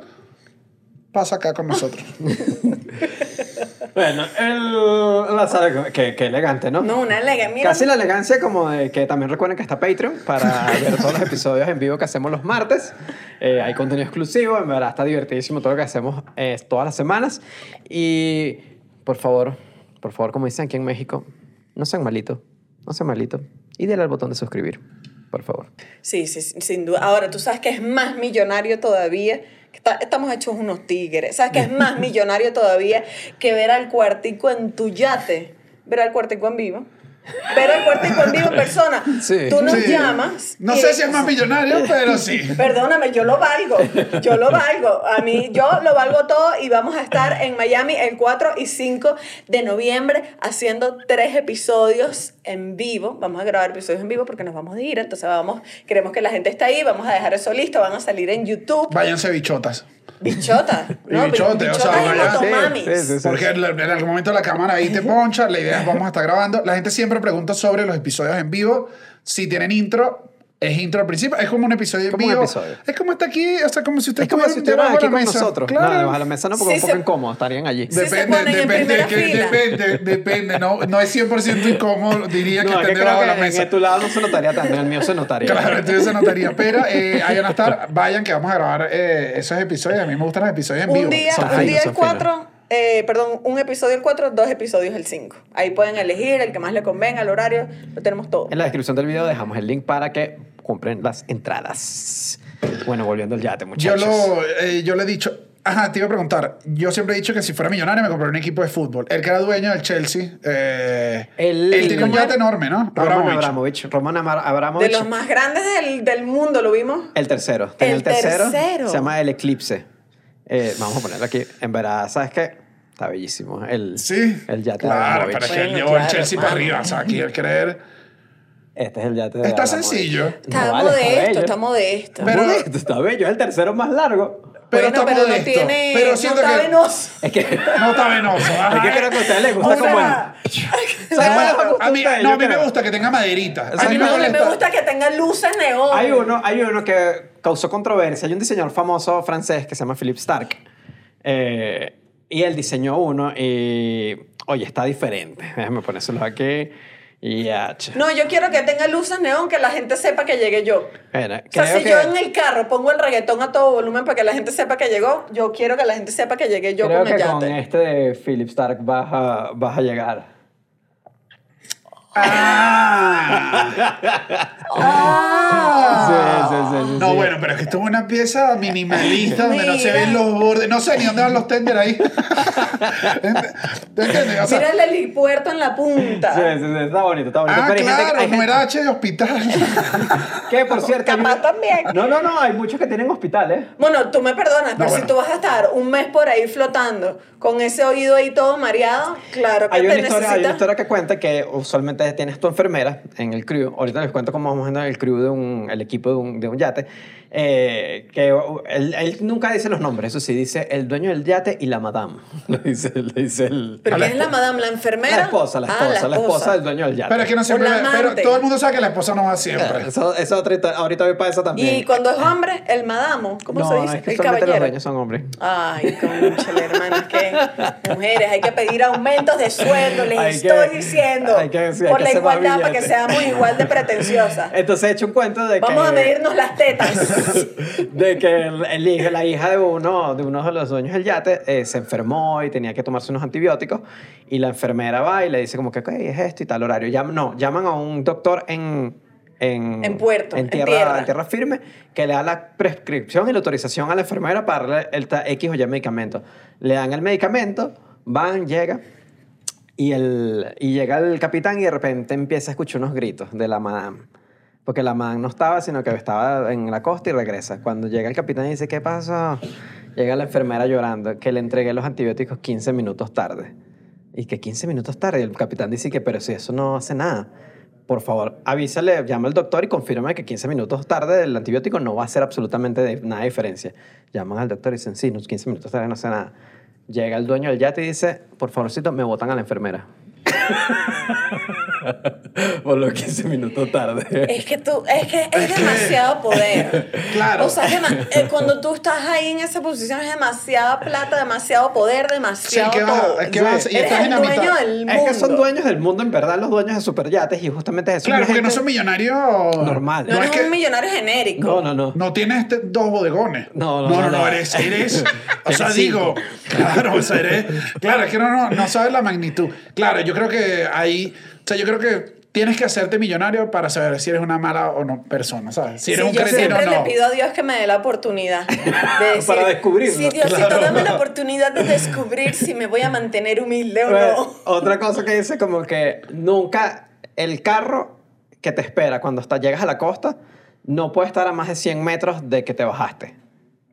pasa acá con nosotros. [laughs] Bueno, el, la sala, que, que elegante, ¿no? No, una elegante. Mira, Casi la elegancia como de que también recuerden que está Patreon para [laughs] ver todos los episodios en vivo que hacemos los martes. Eh, hay contenido exclusivo, en verdad está divertidísimo todo lo que hacemos eh, todas las semanas. Y por favor, por favor, como dicen aquí en México, no sean malitos, no sean malitos. Y denle al botón de suscribir, por favor. Sí, sí, sin duda. Ahora, tú sabes que es más millonario todavía. Está- estamos hechos unos tigres. ¿Sabes que es más [laughs] millonario todavía que ver al cuartico en tu yate? Ver al cuartico en vivo. Al cuartico en vivo en persona. Sí. Tú nos Sí. llamas. No sé si es más millonario, pero sí. [laughs] Perdóname, yo lo valgo. Yo lo valgo. A mí, yo lo valgo todo y vamos a estar en Miami el 4 y 5 de noviembre haciendo tres episodios en vivo. Vamos a grabar episodios en vivo porque nos vamos a ir. Entonces vamos, queremos que la gente esté ahí. Vamos a dejar eso listo. Van a salir en YouTube. Váyanse bichotas. Bichota. [laughs] ¿no? bichote, o sea, y motomamis. Sí, sí, sí. Porque en en algún momento la cámara ahí te poncha, la idea es vamos a estar grabando. La gente siempre pregunta sobre los episodios en vivo, si tienen intro. Es intro al principio, es como un episodio en Como un vivo. episodio. Es como está aquí, o sea, como si usted Es como si estuvieran aquí debajo de con la mesa. nosotros. Claro. No, debajo de la mesa no, porque Sí, es un poco se- incómodo, estarían allí. Sí. en depende, primera que- depende, depende. No, no es 100% incómodo, diría que No, es estén que debajo de la que en mesa. tu lado no se notaría tanto, en el mío se notaría. Claro, entonces se notaría. Pero eh, ahí van a estar, vayan que vamos a grabar eh, esos episodios. A mí me gustan los episodios en vivo. Un día, Son un finos, día el. 4, eh, perdón, un episodio el 4, dos episodios el 5. Ahí pueden elegir el que más le convenga, el horario, lo tenemos todo. En la descripción del video dejamos el link para que compren las entradas. Bueno, volviendo al yate, Yo, muchachos. lo, eh, yo le he dicho, ajá, te iba a preguntar, yo siempre he dicho que si fuera millonario me compraría un equipo de fútbol. El que era dueño del Chelsea, eh, El- él tiene un ¿cómo yate enorme, ¿no? Roman Abramovich. Abramovich. Roman Amar- De Abramovich. los más grandes del, del mundo, ¿lo vimos? El tercero. El, El tercero. tercero. Se llama El Eclipse. Eh, vamos a ponerlo aquí. En verdad, ¿sabes qué? Está bellísimo. El, Sí, el yate de claro, Abramovich. pero es que él llevó el Chelsea para arriba, o sea, quiere creer. Este es el yate de Está sencillo. Está No, vale, modesto, bello. está modesto. Pero- Modesto, está bello. Es el tercero más largo. Pero bueno, está pero no modesto, tiene. pero no siento está que- venoso. Es que, No está venoso. ajá. [laughs] es que creo que a ustedes les gusta como el... [laughs] ¿Sabes cuál es la gusta A mí, no, a mí me gusta que tenga maderita. A sea, mí me No, molesta. me gusta que tenga luces neón. Hay uno, hay uno que causó controversia. Hay un diseñador famoso francés que se llama Philippe Stark. Eh, y él diseñó uno y... Oye, está diferente. Déjame ponérselo aquí. Y che. No, yo quiero que tenga luces neón, que la gente sepa que llegué yo. Bueno, O sea, si que- yo en el carro pongo el reggaetón a todo volumen para que la gente sepa que llegó, yo quiero que la gente sepa que llegué yo creo con el que con yate. este de Philip Stark vas a, vas a llegar. Ah. Sí, sí, sí, sí, No, sí. bueno, pero es que esto es una pieza minimalista donde no se ven los bordes. No sé ni dónde van los tender ahí. [laughs] ¿Te entiendes? O sea, Mira el helipuerto en la punta. Sí, sí, sí, está bonito, está bonito. ah, Pero claro, hay no gente- era H de hospital. [laughs] que, por cierto... Capaz también. No, no, no, hay muchos que tienen hospitales. Bueno, tú me perdonas, pero bueno. si tú vas a estar un mes por ahí flotando con ese oído ahí todo mareado, claro que Hay te una, historia, hay una necesitas. historia que cuenta que usualmente tienes tu enfermera en el crew. Ahorita les cuento cómo vamos en el crew de un, el equipo de un, de un yate. Eh, que uh, él, él nunca dice los nombres, eso sí, dice el dueño del yate y la madame. [laughs] Lo dice, lo dice el, ¿Pero quién es la madame? ¿La enfermera? la esposa, la Ah, esposa, la esposa del dueño del yate. Pero es que no siempre. Pero todo el mundo sabe que la esposa no va siempre. [laughs] Eso, eso otra historia, ahorita voy para eso también. Y cuando es hombre, el madamo. ¿Cómo no, se no, dice? es que el solamente los caballero. dueños son hombres. Ay, conchale, hermano, es que mujeres, hay que pedir aumentos de sueldo, les Hay que- estoy diciendo. hay que- sí, hay por que la igualdad, para que seamos igual de pretenciosas. Entonces he hecho un cuento de que... Vamos a medirnos las tetas. [laughs] de que el, el hijo- la hija de uno, de uno de los dueños del yate eh, se enfermó y tenía que tomarse unos antibióticos y la enfermera va y le dice como que, ¿qué es esto y tal horario? Llam- no, llaman a un doctor en... En, En puerto, en en tierra, en tierra firme, que le da la prescripción y la autorización a la enfermera para darle el X o Y medicamento. Le dan el medicamento, van, llega, y, el, y llega el capitán y de repente empieza a escuchar unos gritos de la madame. Porque la madame no estaba, sino que estaba en la costa y regresa. Cuando llega el capitán y dice, ¿qué pasó? Llega la enfermera llorando que le entregué los antibióticos 15 minutos tarde. Y que 15 minutos tarde. Y el capitán dice que, pero si eso no hace nada. Por favor, avísale, llama al doctor y confirma que 15 minutos tarde el antibiótico no va a hacer absolutamente de- nada de diferencia. Llaman al doctor y dicen, sí, unos 15 minutos tarde no hace nada. Llega el dueño del yate y dice, por favorcito, me botan a la enfermera. [laughs] [laughs] Por los 15 minutos tarde. Es que tú, es que es demasiado poder. [laughs] Claro. O sea, es eh, cuando tú estás ahí en esa posición es demasiada plata, demasiado poder, demasiado Sí, ¿qué vas- todo. qué vas? Y Eres estás el en la mitad. dueño del mundo. Es que son dueños del mundo, en verdad, los dueños de superyates y justamente eso. Claro, porque no son millonarios. Normal. No, No, es eres que un millonario genérico. No, no, no. no tienes este- dos bodegones. No, no, no, no, no, no. eres, eres, [laughs] o sea, digo, claro, o sea, eres, claro, es que no, no, no sabes la magnitud. Claro, yo creo que ahí, sea, yo creo que tienes que hacerte millonario para saber si eres una mala o no persona, ¿sabes? Si eres Sí, un yo cretino o siempre no. le pido a Dios que me dé la oportunidad de [laughs] decir, Para descubrirlo. Sí, Diosito, Claro. dame la oportunidad de descubrir si me voy a mantener humilde o Bueno, no. Otra cosa que dice como que nunca el carro que te espera cuando está, llegas a la costa no puede estar a más de 100 metros de que te bajaste.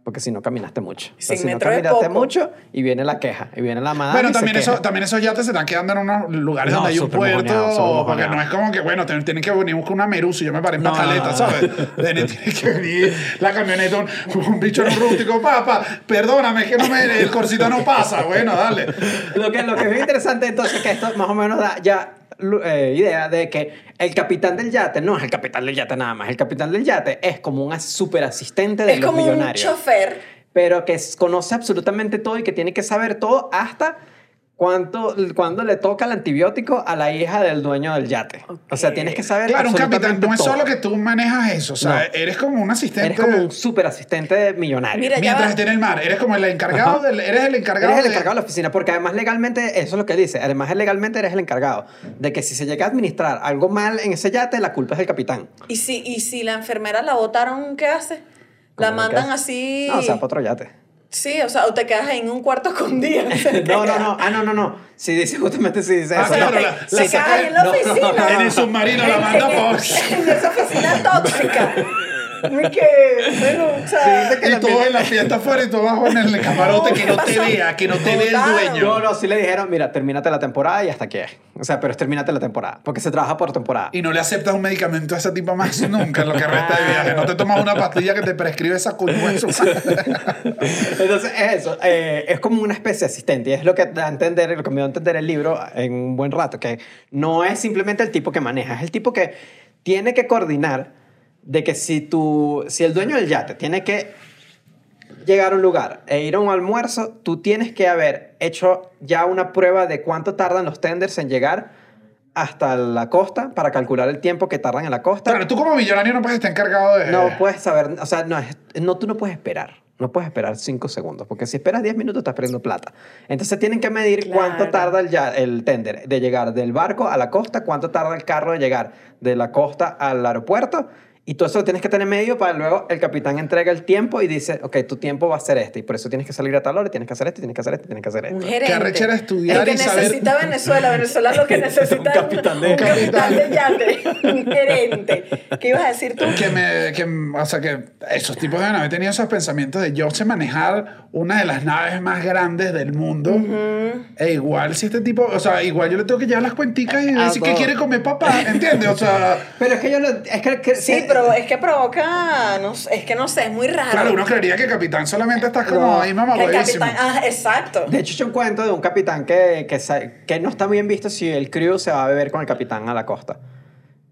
Porque si no caminaste mucho. O sea, 100 si no es caminaste poco. mucho y viene la queja. Y viene la madre. Se también, queja. eso, también esos yates se están quedando en unos lugares No, donde hay un puerto. porque no es como que, bueno, tienen que venir con una merusa y yo me paré en No, pataleta, no. ¿sabes? Tiene tiene que venir la camioneta, un, un bicho en un rústico, papá, perdóname, es que no me, el corsito no pasa. Bueno, dale. Lo que, lo que es interesante entonces que esto más o menos da ya eh, idea de que el capitán del yate no es el capitán del yate nada más. El capitán del yate es como un super asistente de Es los como un millonarios. chofer. pero que conoce absolutamente todo y que tiene que saber todo hasta cuánto, cuándo le toca el antibiótico a la hija del dueño del yate. O sea, tienes que saber Claro, un capitán no es solo que tú manejas eso, o sea, No. eres como un asistente. Eres como un super asistente millonario. Mira, mientras esté en el mar, eres como el encargado, del, eres el encargado. Eres el de- encargado de la oficina, porque además legalmente, eso es lo que dice, además legalmente eres el encargado de que si se llega a administrar algo mal en ese yate, la culpa es del capitán. ¿Y si, y si la enfermera la botaron, ¿qué hace? La ¿Cómo que mandan así. No, o sea, para otro yate. Sí, o sea, o te quedas en un cuarto [laughs] escondido. [laughs] No, no, no, ah, no, no, no. Si dice, justamente si dice Ah, eso. claro, no. la- Se saca- ahí en la no, no, oficina. En el submarino la manda. En esa oficina tóxica. [laughs] Me que, bueno, o sea, Y todos en la fiesta afuera y tú abajo en el camarote, que no te vea, que no te vea el dueño. No, no, sí le dijeron, mira, termínate la temporada y hasta aquí. O sea, pero es termínate la temporada, porque se trabaja por temporada. Y no le aceptas un medicamento a ese tipo más nunca en lo que resta de viaje. No te tomas una pastilla que te prescribe esa culpa en su [laughs] Entonces, es eso, eh, es como una especie de asistente, y es lo que da a entender, lo que me dio a entender el libro en un buen rato, que no es simplemente el tipo que maneja, es el tipo que tiene que coordinar de que si, tú, si el dueño del yate tiene que llegar a un lugar e ir a un almuerzo, tú tienes que haber hecho ya una prueba de cuánto tardan los tenders en llegar hasta la costa para calcular el tiempo que tardan en la costa. Claro, tú como millonario no puedes estar encargado de. No puedes saber, o sea, no, no, tú no puedes esperar. No puedes esperar 5 segundos, porque si esperas 10 minutos estás perdiendo plata. Entonces tienen que medir Claro. cuánto tarda el, ya- el tender de llegar del barco a la costa, cuánto tarda el carro de llegar de la costa al aeropuerto. Y todo eso lo tienes que tener medio para luego el capitán entrega el tiempo y dice, ok, tu tiempo va a ser este. Y por eso tienes que salir a tal hora, tienes que hacer esto, tienes que hacer esto, tienes que hacer un esto. gerente. arrechera estudiar el que y saber- necesita Venezuela. Venezuela lo que [laughs] necesita Un capitán de- un capitán de yate. Un gerente. ¿Qué ibas a decir tú? Que me, que, o sea, que esos tipos deben haber tenido esos pensamientos de yo sé manejar una de las naves más grandes del mundo. E igual si este tipo, o sea, igual yo le tengo que llevar las cuenticas y decir que quiere comer papá, ¿entiendes? O sea, Pero es que yo no... Es que, que- Sí, pero es que provoca, no, es que no sé, es muy raro. claro, uno creería que capitán solamente estás como No, ahí el capitán, ah, exacto. De hecho, he hecho un cuento de un capitán que, que, que no está bien visto si el crew se va a beber con el capitán a la costa.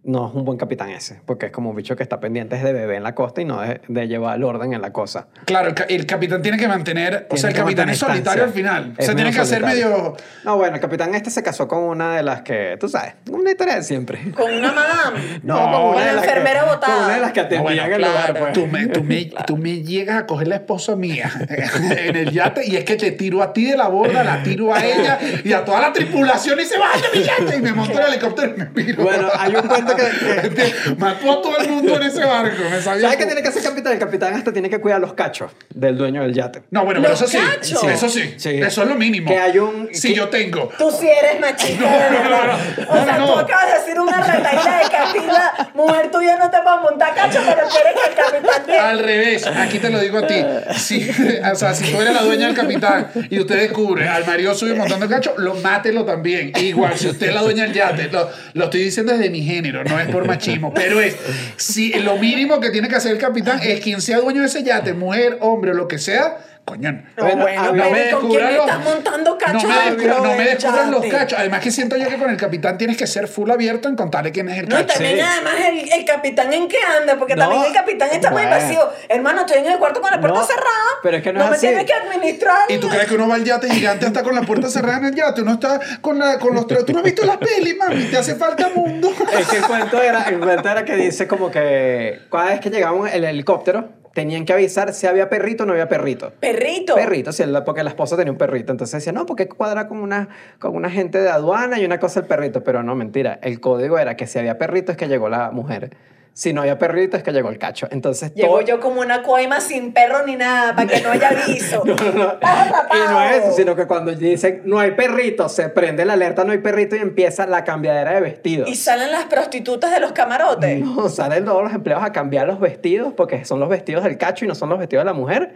No es un buen capitán ese, porque es como un bicho que está pendiente de beber en la costa y no de, de llevar el orden en la cosa. Claro, el, el capitán tiene que mantener, o Tiene sea, el capitán es solitario al final. O Es sea, tiene que hacer solitario. medio... No, bueno, el capitán este se casó con una de las que, tú sabes, una historia de siempre. Con una madame. No, con con una de las que- enfermera botada. Con una de las que atendían bueno, el lugar, claro. pues. Tú me, tú, me, [laughs] tú me llegas a coger la esposa mía [laughs] en el yate y es que te tiro a ti de la borda, la tiro a ella y a toda la tripulación y se vaya mi yate y me monto en el helicóptero y me piro. Bueno, hay un cuento que... [laughs] Mató a todo el mundo en ese barco. Me sabía ¿Sabes qué tiene que hacer el capitán? El capitán hasta tiene que cuidar los cachos del dueño del yate. No, bueno, pero eso sí. cachos. Sí, Eso sí. Sí. Eso es lo mínimo. Que hay un- Si yo tengo. Tú sí eres machista, de verdad. no, o sea, no, tú no. acabas de decir una retaíla de Catila. Mujer tuya no te va a montar cacho, pero quieres que el capitán te... Al revés, aquí te lo digo a ti. Si, o sea, si tú eres la dueña del capitán y usted descubre al marido suyo montando cacho, lo mátelo también. Igual, si usted es la dueña del yate, lo, lo estoy diciendo desde mi género, no es por machismo, pero es si lo mínimo que tiene que hacer el capitán es quien sea dueño de ese yate, mujer, hombre lo que sea, coño. No, Bueno, no me ¿y ¿con quién descubran los- estás montando cacho no me, descubran- no me descubran los cachos. Además que siento yo que con el capitán tienes que ser full abierto en contarle quién es el No, cacho. también Sí. además el, el capitán en qué anda, porque No, también el capitán está muy bueno. invasivo. Hermano, estoy en el cuarto con la puerta No, cerrada. pero es que no es me así. tienes que administrar. ¿Y tú crees que uno va al yate gigante hasta con la puerta cerrada en el yate? Uno está con, la, con los tres. ¿Tú no has visto la peli, mami? Te hace falta mundo. Es que el cuento era, el cuento era que dice como que cada vez que llegaba el helicóptero, tenían que avisar si había perrito o no había perrito. Perrito. Perrito, sí, porque la esposa tenía un perrito. Entonces decía, no, porque cuadra con una, con una gente de aduana y una cosa el perrito. Pero no, mentira. El código era que si había perrito es que llegó la mujer. Si no había perrito es que llegó el cacho. Entonces Llego todo- yo como una coima sin perro ni nada, para que no haya [laughs] aviso. No, no, no. Y no es eso, sino que cuando dicen no hay perrito, se prende la alerta no hay perrito y empieza la cambiadera de vestidos. Y salen las prostitutas de los camarotes. No, salen todos los empleados a cambiar los vestidos porque son los vestidos del cacho y no son los vestidos de la mujer.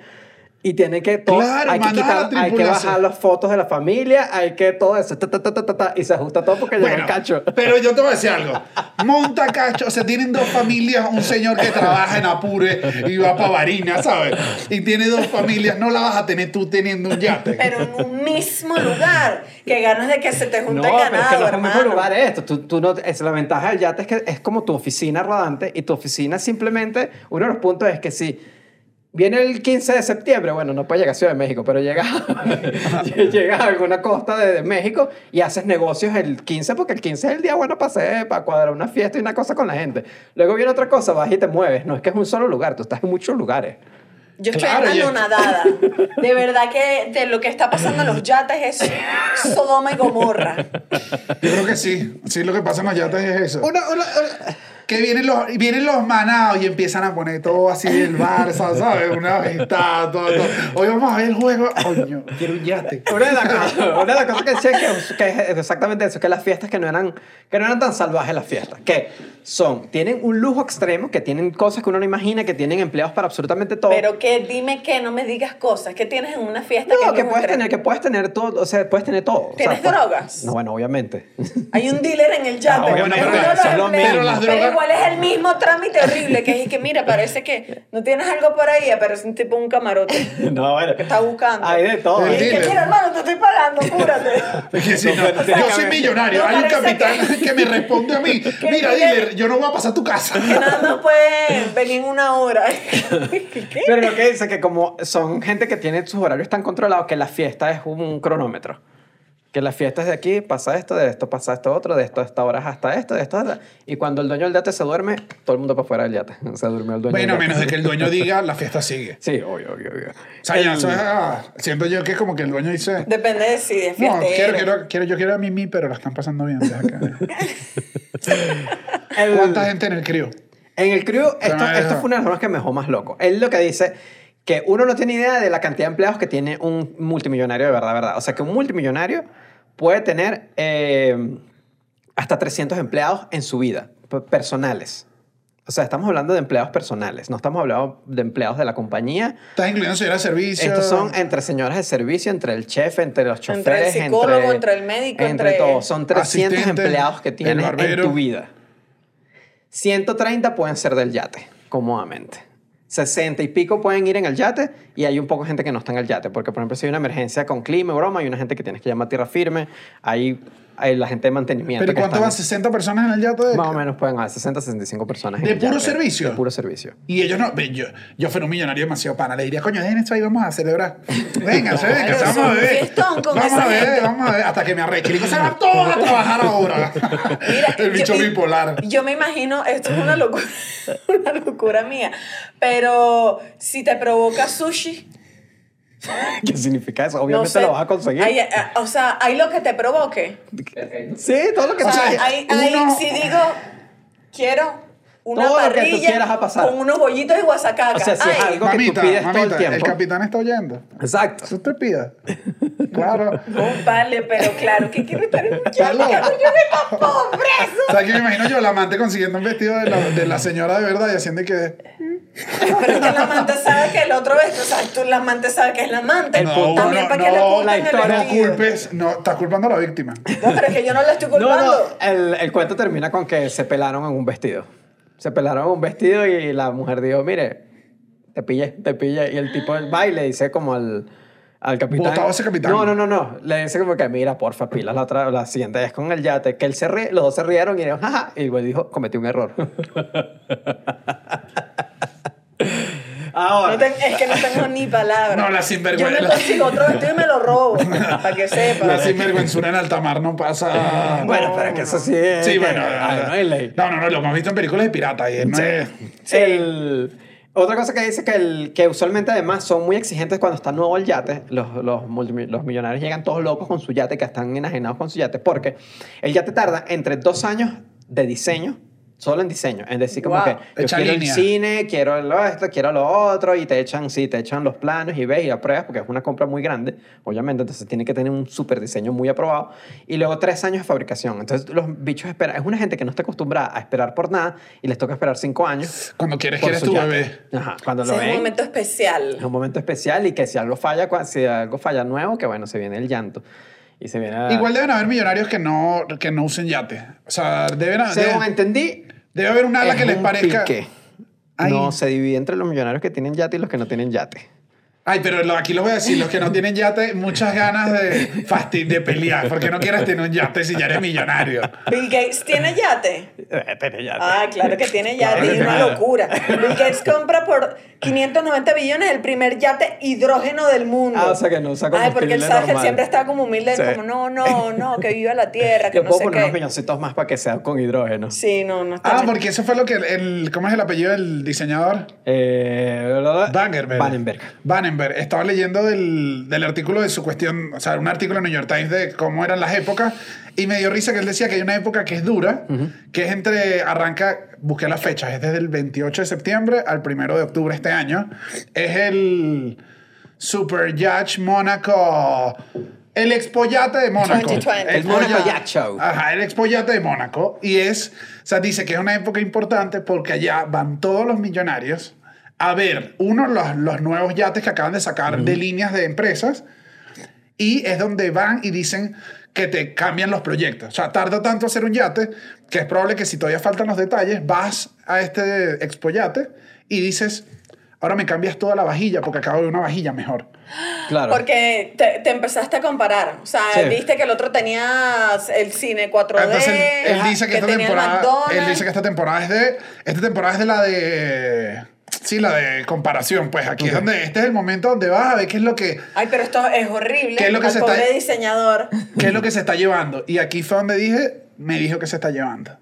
Y tienen que todo, Claro, hay que mandas a la quitar, hay que bajar las fotos de la familia, hay que todo eso, ta, ta, ta, ta, ta, ta, y se ajusta todo porque Bueno, el cacho. pero yo te voy a decir algo. [laughs] Monta cacho, o sea, tienen dos familias, un señor que trabaja en Apure y va para Barinas, ¿sabes? Y tiene dos familias, no la vas a tener tú teniendo un yate. Pero en un mismo lugar. Que ganas de que se te No, junte pero el es que ganado, no es el mismo lugar esto. Tú, tú no, es, la ventaja del yate es que es como tu oficina rodante y tu oficina simplemente, uno de los puntos es que si viene el 15 de septiembre, bueno, no puede llegar a Ciudad de México, pero llega, [laughs] llega a alguna costa de, de México y haces negocios el 15 porque el 15 es el día bueno para hacer, para cuadrar una fiesta y una cosa con la gente. Luego viene otra cosa, vas y te mueves. No es que es un solo lugar, tú estás en muchos lugares. Yo estoy Claro, anonadada. [laughs] De verdad que de lo que está pasando en los yates es Sodoma y Gomorra. Yo creo que sí. Sí, lo que pasa en los yates es eso. Una, una- una- Que vienen los, vienen los manados y empiezan a poner todo así del Barça, ¿sabes? Una estatua, todo, todo. Hoy vamos a ver el juego. Coño, quiero un yate. Una de las cosas, una de las cosas que decía que, que es exactamente eso, que las fiestas que no eran, que no eran tan salvajes las fiestas, que son, tienen un lujo extremo, que tienen cosas que uno no imagina, que tienen empleados para absolutamente todo. Pero que dime que no me digas cosas. ¿Qué tienes en una fiesta no, que, que no puedes es tener, que puedes tener todo, o sea, puedes tener todo. O sea, ¿Tienes drogas? No, bueno, obviamente. Hay un dealer en el yate. Ah, bueno, Es pero mismo. Pero las Pero drogas- igual es el mismo trámite horrible, que es que mira, parece que no tienes algo por ahí, pero es un tipo un camarote [laughs] no, bueno. que está buscando. Hay de todo. Y es que mira, hermano, te estoy pagando, cúrate. [laughs] Que sí, no, tiene yo soy millonario. No, Hay un capitán que- que, me responde a mí. [laughs] Mira, dealer, yo no voy a pasar a tu casa. Que nada más pueden venir en una hora. ¿Qué? Pero lo que dice que como son gente que tiene sus horarios tan controlados que la fiesta es un cronómetro. Que la fiesta es de aquí, pasa esto, de esto pasa esto otro, de esto a esta hora hasta esto, de esto hasta... Y cuando el dueño del yate se duerme, todo el mundo para fuera del yate. [laughs] Se durmió el dueño Bueno, menos de que el dueño diga, la fiesta sigue. Sí, obvio, obvio, obvio. O sea, ya, eso es, ah, siento yo que es como que el dueño dice... Depende de si es No, quiero, quiero, quiero, yo quiero a Mimi, pero la están pasando bien. deja que- [laughs] El- ¿Cuánta gente en el crío? En el crew, esto, Pero, esto fue una de las cosas que me dejó más loco. Él lo que dice que uno no tiene idea de la cantidad de empleados que tiene un multimillonario de verdad, verdad. O sea, que un multimillonario puede tener eh, hasta 300 empleados en su vida, personales. O sea, estamos hablando de empleados personales, no estamos hablando de empleados de la compañía. ¿Estás incluyendo señora de servicio? Estos son entre señoras de servicio, entre el chef, entre los Entre el choferes, psicólogo, entre el médico, entre entre- todos. Son 300 Asistente, empleados que tienes en tu vida. 130 pueden ser del yate, cómodamente. 60 y pico pueden ir en el yate y hay un poco gente que no está en el yate. Porque, por ejemplo, si hay una emergencia con clima broma, hay una gente que tienes que llamar a tierra firme. Hay la gente de mantenimiento. ¿Pero que cuánto están- van? ¿60 personas en el yate? Más o menos pueden haber 60, 65 personas. en ¿De el puro yate. servicio? De puro servicio. Y ellos no, yo, yo fuera un millonario demasiado pana, le diría, coño, dejen esto ahí, vamos a celebrar. Venga, se venga, vamos a con Vamos a ver, vamos a ver, hasta que me arreche. Y digo, se van todos a trabajar ahora. Mira, [laughs] El bicho yo- bipolar. Yo me imagino, esto es una locura, [laughs] una locura mía, pero si te provoca sushi, [laughs] ¿Qué significa eso? no Obviamente sé. lo vas a conseguir. Hay, eh, o sea, hay lo que te provoque. Sí, todo lo que O tú sea, quieras. hay, hay- uno- si digo, quiero una Todo lo que tú parrilla quieras va a pasar. con unos bollitos de guasacaca. O sea, si es Ay, algo- que tú Mamita, pides todo el mamita, el tiempo. capitán está oyendo. Exacto. Eso usted pida. Claro. no, [laughs] vale, pero claro, que quiero estar en un loco. yo de pobreza. O sea, que me imagino yo la amante consiguiendo un vestido de la, de la señora de verdad y haciendo que... Pero es que la amante sabe que el otro es, o sea, tú la amante sabe que es la amante. No, También no, para que le no, la el No vestido. culpes, no, estás culpando a la víctima. No, pero es que yo no la estoy No, culpando. no, el, el cuento termina con que se pelaron en un vestido. Se pelaron en un vestido y la mujer dijo, mire, te pillé, te pillé. Y el tipo va y le dice como al, al capitán. Botado ese capitán. No, no, no, no. Le dice como que, mira, porfa, pila la, otra, la siguiente vez con el yate. Que él se ríe, los dos se rieron y dijeron, jaja. Y el güey dijo, cometí un error. [laughs] Ahora. No es que no tengo ni palabras. No, la sinvergüenza. Yo me consigo otro vestido y me lo robo. para que sepa. La sinvergüenzura en alta mar no pasa... [laughs] Bueno, pero es que eso sí es... Sí, que- bueno. ay, no hay ley. No, no, no, lo hemos visto en películas de pirata y no es... El- otra cosa que dice que, el, que usualmente además son muy exigentes cuando está nuevo el yate. Los, los, los millonarios llegan todos locos con su yate, que están enajenados con su yate, porque el yate tarda entre dos años de diseño, solo en diseño. Es decir, como Wow. que yo Echa quiero línea. el cine, quiero lo esto, quiero lo otro, y te echan, sí, te echan los planos y ves y apruebas, porque es una compra muy grande, obviamente, entonces tiene que tener un súper diseño muy aprobado. Y luego tres años de fabricación. Entonces los bichos esperan, es una gente que no está acostumbrada a esperar por nada y les toca esperar cinco años. Cuando quieres, quieres tu bebé. Ajá, cuando Ese lo es un momento especial. Es un momento especial y que si algo falla, si algo falla nuevo, que bueno, se viene el llanto. Y se viene... la- Igual deben haber millonarios que no, que no usen yate. O sea, deben, Según debe, entendí, debe haber un ala es que les un parezca... pique. Ay. No, se divide entre los millonarios que tienen yate y los que no tienen yate. Ay, pero lo- aquí lo voy a decir, los que no tienen yate, muchas ganas de fasti- de pelear, porque no quieres tener un yate si ya eres millonario. Bill Gates tiene yate. Eh, tiene yate. Ah, claro que tiene yate Claro y que una tiene. locura. Bill Gates compra por 590 billones el primer yate hidrógeno del mundo. Ah, o sea que no usa Ay, porque él combustible sabe que él normal. siempre está como humilde, Sí. como no, no, no, que viva la tierra, que Yo no puedo sé poner unos qué. milloncitos más para que sea con hidrógeno. Sí, no, no está Ah, porque eso fue lo que el, el- ¿cómo es el apellido del diseñador? Eh, Vangerberg. Vandenberg. Vandenberg. Estaba leyendo del, del artículo de su cuestión, o sea, un artículo en New York Times de cómo eran las épocas y me dio risa que él decía que hay una época que es dura, que es entre, arranca, busqué las fechas, es desde el 28 de septiembre al 1 de octubre este año. Es el Super Yacht Mónaco, el Expo Yate de Mónaco. 2020. El Mónaco Yacht- Show. Ajá, el Expo Yate de Mónaco. Y es, o sea, dice que es una época importante porque allá van todos los millonarios a ver, uno, los, los nuevos yates que acaban de sacar de líneas de empresas. Y es donde van y dicen que te cambian los proyectos. O sea, tarda tanto hacer un yate que es probable que si todavía faltan los detalles, vas a este Expo Yate y dices, ahora me cambias toda la vajilla porque acabo de ver una vajilla mejor. Claro. Porque te, te empezaste a comparar. O sea, Sí. viste que el otro tenía el cine 4D. Entonces él, él dice que, esta tenía el temporada, él dice que esta temporada es de, esta temporada es de la de, sí, la de comparación. Pues aquí es donde, este es el momento donde vas a ver qué es lo que, Ay, pero esto es horrible. ¿Qué es lo que Al se está- diseñador. qué es lo que se está llevando. Y aquí fue donde dije, me dijo que se está llevando.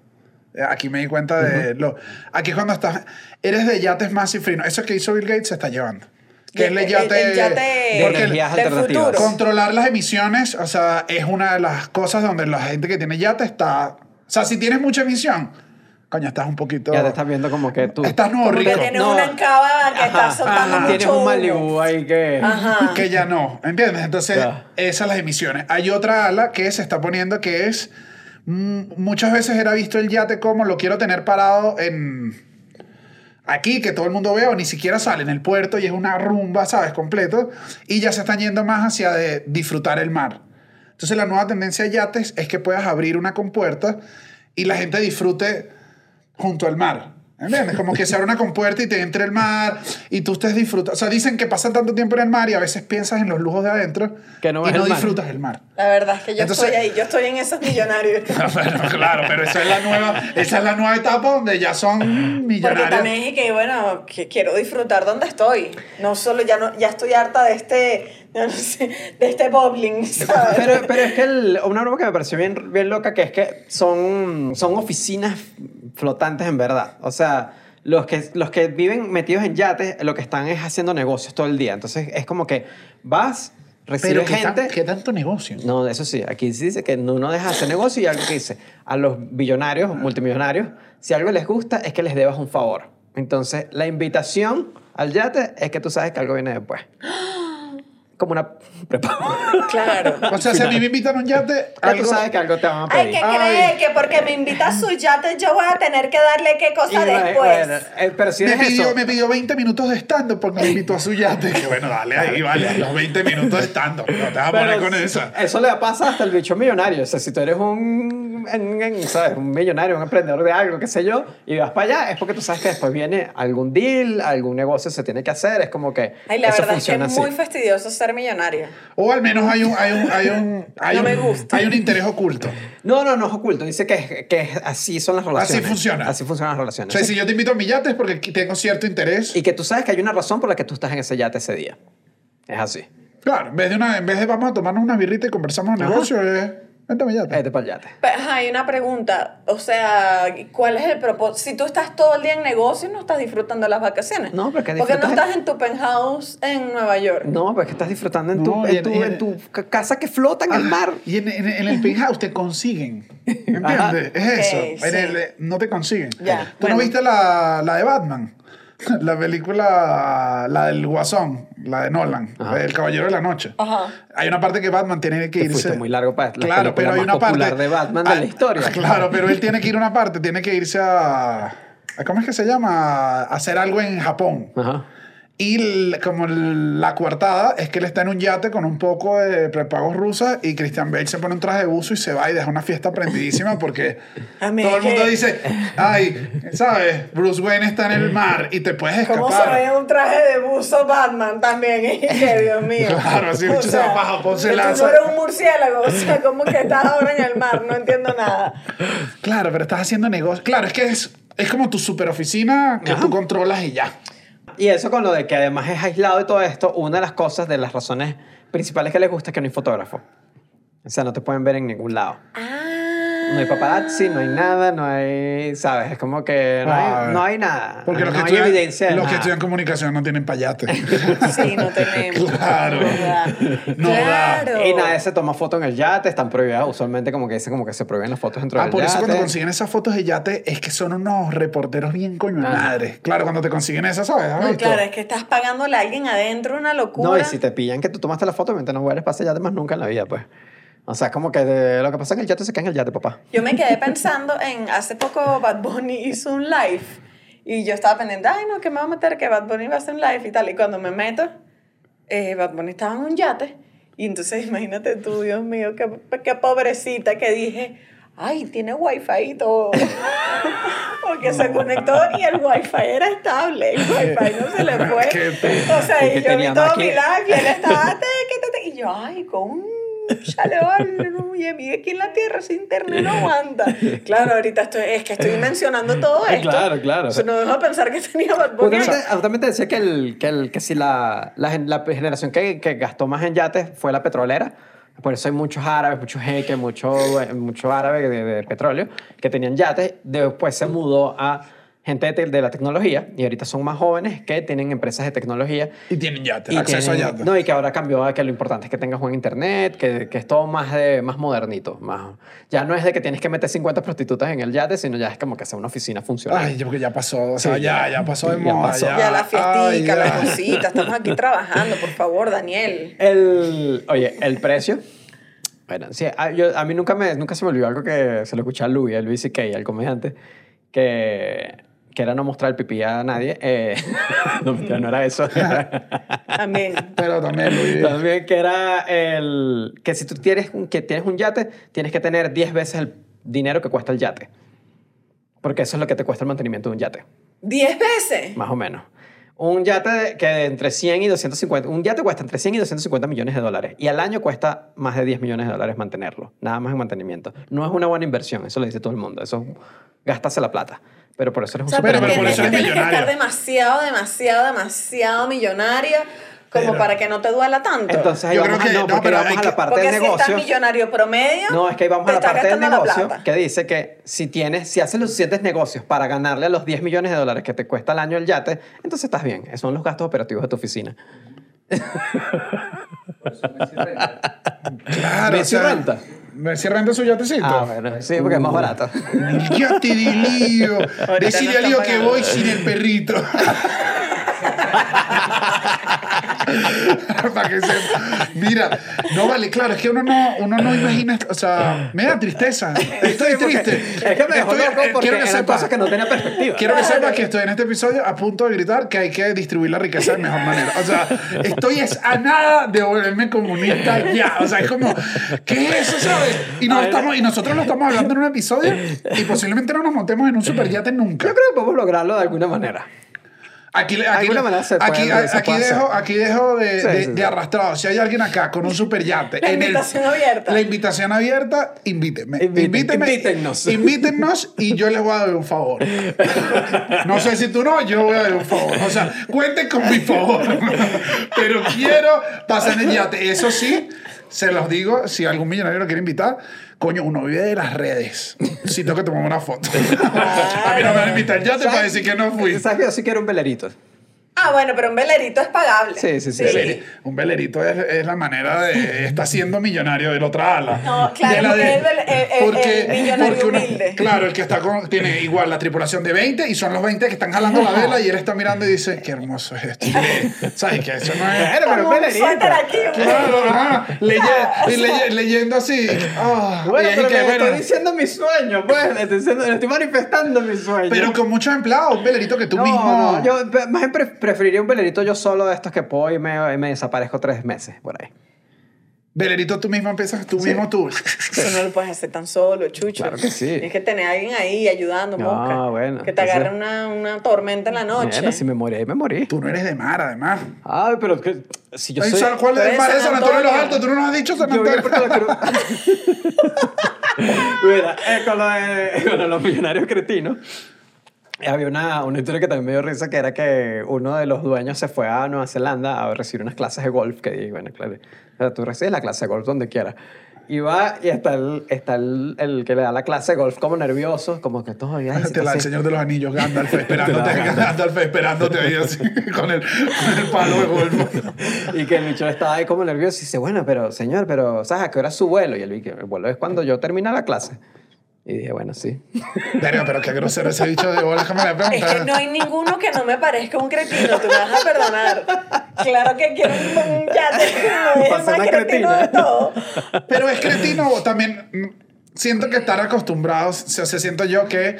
Aquí me di cuenta de lo. Aquí es cuando estás. Eres de yates más cifrinos. Eso que hizo Bill Gates se está llevando. Que es El- yate. el yate porque del alternativas. controlar las emisiones, o sea, es una de las cosas donde la gente que tiene yate está. O sea, si tienes mucha emisión, coño, estás un poquito. Ya te estás viendo como que tú... Estás nuevo Como que rico. tienes No. una encaba que está soltando ajá. mucho Tienes un. Malibu ahí que... Ajá. que ya no, ¿entiendes? Entonces, Ya. esas las emisiones. Hay otra ala que se está poniendo que es, mm, muchas veces era visto el yate como lo quiero tener parado en aquí, que todo el mundo vea, o ni siquiera sale en el puerto y es una rumba, ¿sabes? Completo. Y ya se están yendo más hacia de disfrutar el mar. Entonces, la nueva tendencia de yates es que puedas abrir una compuerta y la gente disfrute junto al mar. ¿Entiendes? Como que se abre una compuerta y te entre el mar y tú estés disfrutando. O sea, dicen que pasan tanto tiempo en el mar y a veces piensas en los lujos de adentro Que no y no el mar. disfrutas el mar. La verdad es que yo Entonces- estoy ahí, yo estoy en esos millonarios. [laughs] Bueno, claro, pero esa es la nueva, esa es la nueva etapa donde ya son Porque millonarios. también dije que, bueno, que quiero disfrutar donde estoy. No solo, ya, no, ya estoy harta de este, no sé, de este bubbling, ¿sabes? Pero, pero es que el- una broma que me pareció bien, bien loca, que es que son, son oficinas flotantes en verdad. O sea, los que, los que viven metidos en yates, lo que están es haciendo negocios todo el día. Entonces es como que vas, recibe Pero ¿qué, tan- gente. qué tanto negocio? No, eso sí, aquí sí dice que uno deja de hacer negocio y algo que dice, a los billonarios, multimillonarios, si algo les gusta es que les debas un favor. Entonces, la invitación al yate es que tú sabes que algo viene después. Como una prepago. Claro. O sea, si a mí me invitan a un yate, Ya algo... tú sabes que algo te van a Ay, pedir. que Ay. cree que porque me invita a su yate yo voy a tener que darle qué cosa después. bueno, eh, pero si me, es pidió, eso, me pidió 20 minutos de stand-up porque me invitó a su yate. [laughs] Que bueno, dale ahí, vale, los 20 minutos de stand-up. No te vas a poner con esa. Eso le pasa hasta el bicho millonario. O sea, si tú eres un, en- en- ¿sabes? un millonario, un emprendedor de algo, qué sé yo, y vas para allá, es porque tú sabes que después viene algún deal, algún negocio se tiene que hacer. Es como que Ay, la eso verdad es que funciona es así. muy fastidioso ser millonario. O al menos hay un, hay un, hay un, [laughs] hay No un, me gusta. hay un interés oculto. No, no, no es oculto. Dice que, que así son las relaciones. funciona. Así funcionan las O relaciones. sea, si yo te invito a mi yate es porque tengo cierto interés. Y que tú sabes que hay una razón por la que tú estás en ese yate ese día. Es así. Claro, en vez de, una, en vez de vamos a tomarnos una birrita y conversamos de negocio, es... Yate. Vete para el yate. Hay una pregunta. O sea, ¿cuál es el propósito? Si tú estás todo el día en negocio, no estás disfrutando las vacaciones. No, pero que ¿Por qué no estás en tu penthouse en Nueva York? No, porque estás disfrutando en tu, No, y en, tu, en- en tu ca- casa que flota en el mar. Y en, en- en el penthouse te consiguen. [laughs] ¿Entiendes? Ajá. Es eso. Ok, En sí. el- no te consiguen. Ya, ¿Tú no viste la, la de Batman? [laughs] La película, la del Guasón, la de Nolan, Ajá. la del Caballero de la Noche. Ajá. Hay una parte que Batman tiene que irse. muy largo para la Claro, pero hay más una parte. de Batman de la Ah, historia. [laughs] Claro, pero él tiene que ir a una parte, tiene que irse a. a- ¿Cómo es que se llama? A hacer algo en Japón. Ajá. Y como la coartada es que él está en un yate con un poco de prepagos rusas y Christian Bale se pone un traje de buzo y se va y deja una fiesta prendidísima porque [laughs] todo el mundo dice, ay, ¿sabes? Bruce Wayne está en el [laughs] mar y te puedes ¿Cómo se escapar. ve un traje de buzo Batman también? [laughs] Que, Dios mío. Claro, así, bicho se va Japón, se lanza. Tú eres un murciélago, o sea, como que estás ahora en el mar, no entiendo nada. Claro, pero estás haciendo negocio. Claro, es que es, es como tu super oficina que Ajá. tú controlas y ya. Y eso con lo de que además es aislado de todo esto, una de las cosas, de las razones principales que les gusta es que no hay fotógrafo. O sea, no te pueden ver en ningún lado. Ah. No hay paparazzi, no hay nada, no hay, ¿sabes? Es como que no, Ah, hay, no hay nada. Porque los, no que, hay estudian, evidencia de los que estudian comunicación no tienen payate. [laughs] Sí, no [laughs] tenemos. Claro. No da. claro. Y nadie se toma foto en el yate, están prohibidas. Usualmente como que dicen como que se prohíben las fotos dentro Ah, del por yate. eso cuando consiguen esas fotos de yate es que son unos reporteros bien coño de madre. Claro, cuando te consiguen esas, ¿sabes? ¿Has No, visto? claro, es que estás pagándole a alguien adentro una locura. No, y si te pillan que tú tomaste la foto, obviamente no vuelves para ese yate más nunca en la vida, pues. O sea, como que de- lo que pasa en el yate se cae en el yate, papá. Yo me quedé pensando en, hace poco Bad Bunny hizo un live y yo estaba pendiente, ay no, que me va a meter, que Bad Bunny va a hacer un live y tal. Y cuando me meto, eh, Bad Bunny estaba en un yate y entonces imagínate tú, Dios mío, qué, qué pobrecita que dije, ay, tiene wifi y todo. [laughs] Porque se conectó y el wifi era estable, el wifi no se le [laughs] fue. O sea, Y yo vi tenía todo mi live y él estaba, y yo, ay, con Chale, vale, no, y mí aquí en la tierra sin internet no aguanta. [laughs] Claro, ahorita estoy, es que estoy mencionando todo esto. Claro, claro. O sea, no dejo pensar que tenía Bad Bunny. Justamente, decía que, el, que, el, que si la, la, la generación que, que gastó más en yates fue la petrolera. Por eso hay muchos árabes, muchos jeques, muchos mucho árabes de, de petróleo que tenían yates. Después se mudó a gente de, de la tecnología y ahorita son más jóvenes que tienen empresas de tecnología. Y tienen yate, Y acceso tienen- a yate. No, y que ahora cambió a que lo importante es que tengas buen internet, que, que es todo más, de, más modernito. Más, ya no es de que tienes que meter 50 prostitutas en el yate, sino ya es como que sea una oficina funcional. Ay, yo porque ya pasó, o sea, Sí, ya, ya. ya pasó de Ya moda. pasó. ya la fiestica, Ay, la ya. cosita, estamos aquí [laughs] trabajando, por favor, Daniel. El, oye, el precio. Bueno, sí, a, yo- a mí nunca, me, nunca se me olvidó algo que se lo escuché a Louis, a Louis C.K., al comediante, que, que era no mostrar el pipí a nadie. Eh, [laughs] no, no era eso. [laughs] También. Pero también, Luis. También que era el... Que si tú tienes, un- que tienes un yate, tienes que tener 10 veces el dinero que cuesta el yate. Porque eso es lo que te cuesta el mantenimiento de un yate, ¿Diez veces? más o menos. Un yate que entre 100 y 250... Un yate cuesta entre 100 y 250 millones de dólares. Y al año cuesta más de 10 millones de dólares mantenerlo. Nada más en mantenimiento. No es una buena inversión, eso lo dice todo el mundo. Eso gástase la plata. Pero por eso eres O un sea, Pero- pero, pero por tienes, eso que, eres tienes que estar demasiado, demasiado, demasiado millonario como Pero- para que no te duela tanto. Entonces ahí Yo vamos, creo a, que- no, no, porque pero vamos a que- la parte Porque del si negocio. estás millonario promedio, No, es que ahí vamos a la parte del negocio que dice que si tienes, si haces los suficientes negocios para ganarle a los 10 millones de dólares que te cuesta al año el yate, entonces estás bien. Esos son los gastos operativos de tu oficina. Claro, Messi renta. Messi renta su yatecito. Ah, bueno, sí, porque es más barato. El yate de Lío. Decirle a Lío que voy sin el perrito. [laughs] [laughs] Para que sepa. Mira, no vale, claro, es que uno no, uno no imagina, o sea, me da tristeza. Estoy triste. Es que me dejó loco porque quiero que sepa- cosas que no tenía perspectiva. Quiero que sepas que estoy en este episodio a punto de gritar que hay que distribuir la riqueza de mejor manera. O sea, estoy es a nada de volverme comunista ya. O sea, es como, ¿qué es eso, sabes? Y, no estamos, y nosotros lo estamos hablando en un episodio y posiblemente no nos montemos en un superyate nunca. Yo creo que podemos lograrlo de alguna manera. Aquí, aquí, puede- aquí, aquí dejo, aquí dejo de, Sí, de- sí, de sí. arrastrado. Si hay alguien acá con un superyate. La en el- invitación abierta. La invitación abierta, invítenme. Inviten- Invítenme, invítennos. Invítennos y yo les voy a dar un favor. No sé si tú no, yo voy a dar un favor. O sea, cuenten con mi favor. Pero quiero pasar en el yate. Eso sí, se los digo, si algún millonario lo quiere invitar, coño, uno vive de las redes. Si tengo que tomar una foto. [laughs] A mí no me van a invitar al yate para decir que no fui. ¿Sabes que yo sí quiero un velerito? Ah, bueno, pero un velerito es pagable. Sí, sí, sí. Un velerito es, es la manera de está siendo millonario de la otra ala. No, claro, De la porque el vel- el- el- el millonario uno- humilde. claro, el que está con, tiene igual la tripulación de 20 y son los 20 que están jalando la vela y él está mirando y dice, qué hermoso es esto. ¿Sabes qué? Eso no es... Pero, pero un velerito. aquí. Claro, ajá, leye- y leye- [laughs] leyendo así. ah, Bueno, pero que, le bueno, estoy diciendo mi sueño, pues. Le estoy, diciendo- le estoy manifestando mi sueño. pero con muchos empleados, un velerito que tú no, mismo... no, yo pe- más bien pre- preferiría un velerito yo solo de estos que puedo y me, y me desaparezco tres meses por ahí. Velerito tú mismo empiezas, tú mismo tú. Eso no lo puedes hacer tan solo, chucho. Claro que sí. Tienes que tener a alguien ahí ayudando, No, mosca. bueno, Que te entonces- agarre una, una tormenta en la noche. Bueno, si me morí, ahí me morí. Tú no eres de mar, además. Ay, pero que, si yo soy... ¿Cuál es el mar de San Antonio de los. Altos? Tú no nos has dicho San Antonio. Puerto La Cruz. [laughs] [laughs] Mira, eh, con, lo de, [laughs] con los millonarios cretinos. Había una, una historia que también me dio risa, que era que uno de los dueños se fue a Nueva Zelanda a recibir unas clases de golf, que dije, bueno, claro, o sea, tú recibes la clase de golf donde quieras. Y va y está el, está el, el que le da la clase de golf como nervioso, como que todavía... ay, Te la, el. Señor de los Anillos, Gandalf, [laughs] esperándote, Gandalf esperándote ahí así, [laughs] con el, con el palo de golf. [laughs] Y que el bicho estaba ahí como nervioso y dice, bueno, pero señor, pero ¿sabes a qué hora es su vuelo? Y él dice, el vuelo es cuando yo termine la clase. Y dije, bueno, sí. Verga, pero qué grosero ese bicho de bolas que me Es pregunta. que no hay ninguno que no me parezca un cretino, tú me vas a perdonar. Claro que quiero un, yate, [laughs] no es más cretino cretina. de todo. Pero es cretino también. Siento que estar acostumbrados, o sea, se siento yo que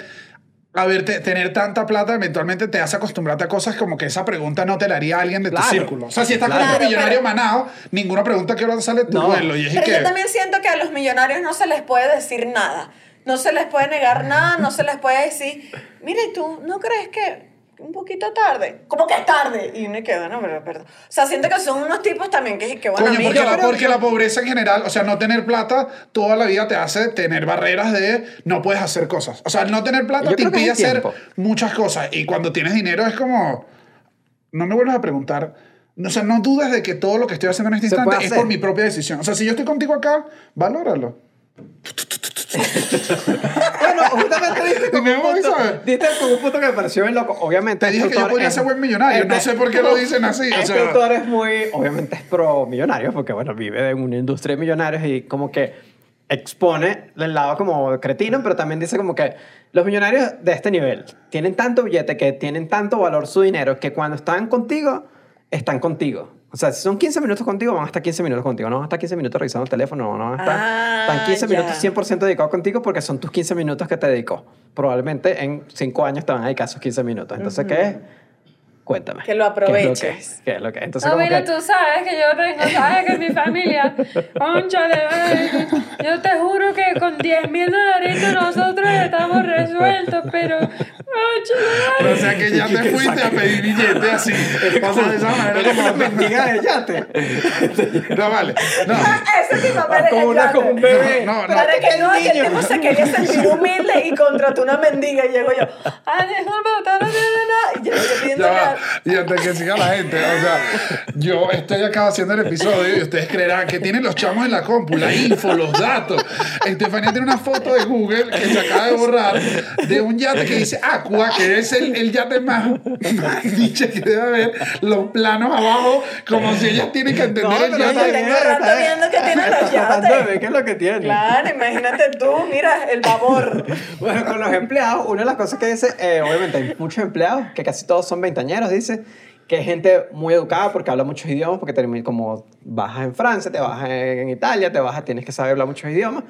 a ver, te- tener tanta plata eventualmente te hace acostumbrarte a cosas como que esa pregunta no te la haría alguien de tu Claro. círculo. O sea, si estás Claro, con un pero- millonario manado, ninguna pregunta que ahora sale tu No. vuelo. Y es Pero que, yo también siento que a los millonarios no se les puede decir nada. No se les puede negar nada, no se les puede decir, mire, ¿tú no crees que un poquito tarde? ¿Cómo que es tarde? Y uno queda, no, pero perdón. O sea, siento que son unos tipos también que, que bueno, Coño, porque, la, porque que- la pobreza en general, o sea, no tener plata toda la vida te hace tener barreras de no puedes hacer cosas. O sea, no tener plata Yo te que impide hacer tiempo. muchas cosas. Y cuando tienes dinero es como, no me vuelvas a preguntar. O sea, no dudes de que todo lo que estoy haciendo en este instante es por mi propia decisión. O sea, si yo estoy contigo acá, valóralo. [laughs] Bueno, justamente diste con un punto, diste con un punto que me pareció bien loco. Obviamente. Te dije este que yo podía es- ser buen millonario. No sé por qué lo dicen así. O Este sea, autor es muy, obviamente es pro millonario, porque bueno, vive en una industria de millonarios y como que expone del lado como cretino, pero también dice como que los millonarios de este nivel tienen tanto billete, que tienen tanto valor su dinero, que cuando están contigo, están contigo. O sea, si son 15 minutos contigo, van a estar 15 minutos contigo. No van a estar 15 minutos revisando el teléfono, no van a estar... Ah, están 15 ya. minutos 100% dedicados contigo porque son tus 15 minutos que te dedicó. Probablemente en 5 años te van a dedicar esos 15 minutos. Entonces, ¿qué es? Cuéntame. Que lo ¿Qué es aproveches. ¿Qué es lo que? ¿Qué es lo que? Entonces, No, como mira, que... tú sabes que yo tengo, sabes que mi familia, [laughs] ay, yo te juro que con 10 mil dolaritos nosotros estamos resueltos, pero, o sea que ya te fuiste a pedir billete así. O sea, de esa manera Eres una como... mendiga de yate. No, vale. No. Ese tipo merece Como, una, como un bebé. No, no. Para que no, que el tipo se quería sentir humilde y contrató una mendiga y llego yo, ah. Y yo pidiendo Ya Y antes que siga la gente, o sea, yo estoy acá haciendo el episodio y ustedes creerán que tienen los chamos en la compu, la info, los datos. Estefanía tiene una foto de Google que se acaba de borrar de un yate que dice, ah, Aqua, que es el, el yate más, niche que debe haber, los planos abajo, como si ellas tienen que entender el pero yate. yo tengo rato viendo que tiene los yates. ¿Qué es lo que tiene? Claro, imagínate tú, mira, el babor. Bueno, con los empleados, una de las cosas que dice, eh, obviamente hay muchos empleados, que casi todos son veintañeros, dice, que es gente muy educada porque habla muchos idiomas, porque como bajas en Francia, te bajas en Italia, te bajas, tienes que saber hablar muchos idiomas,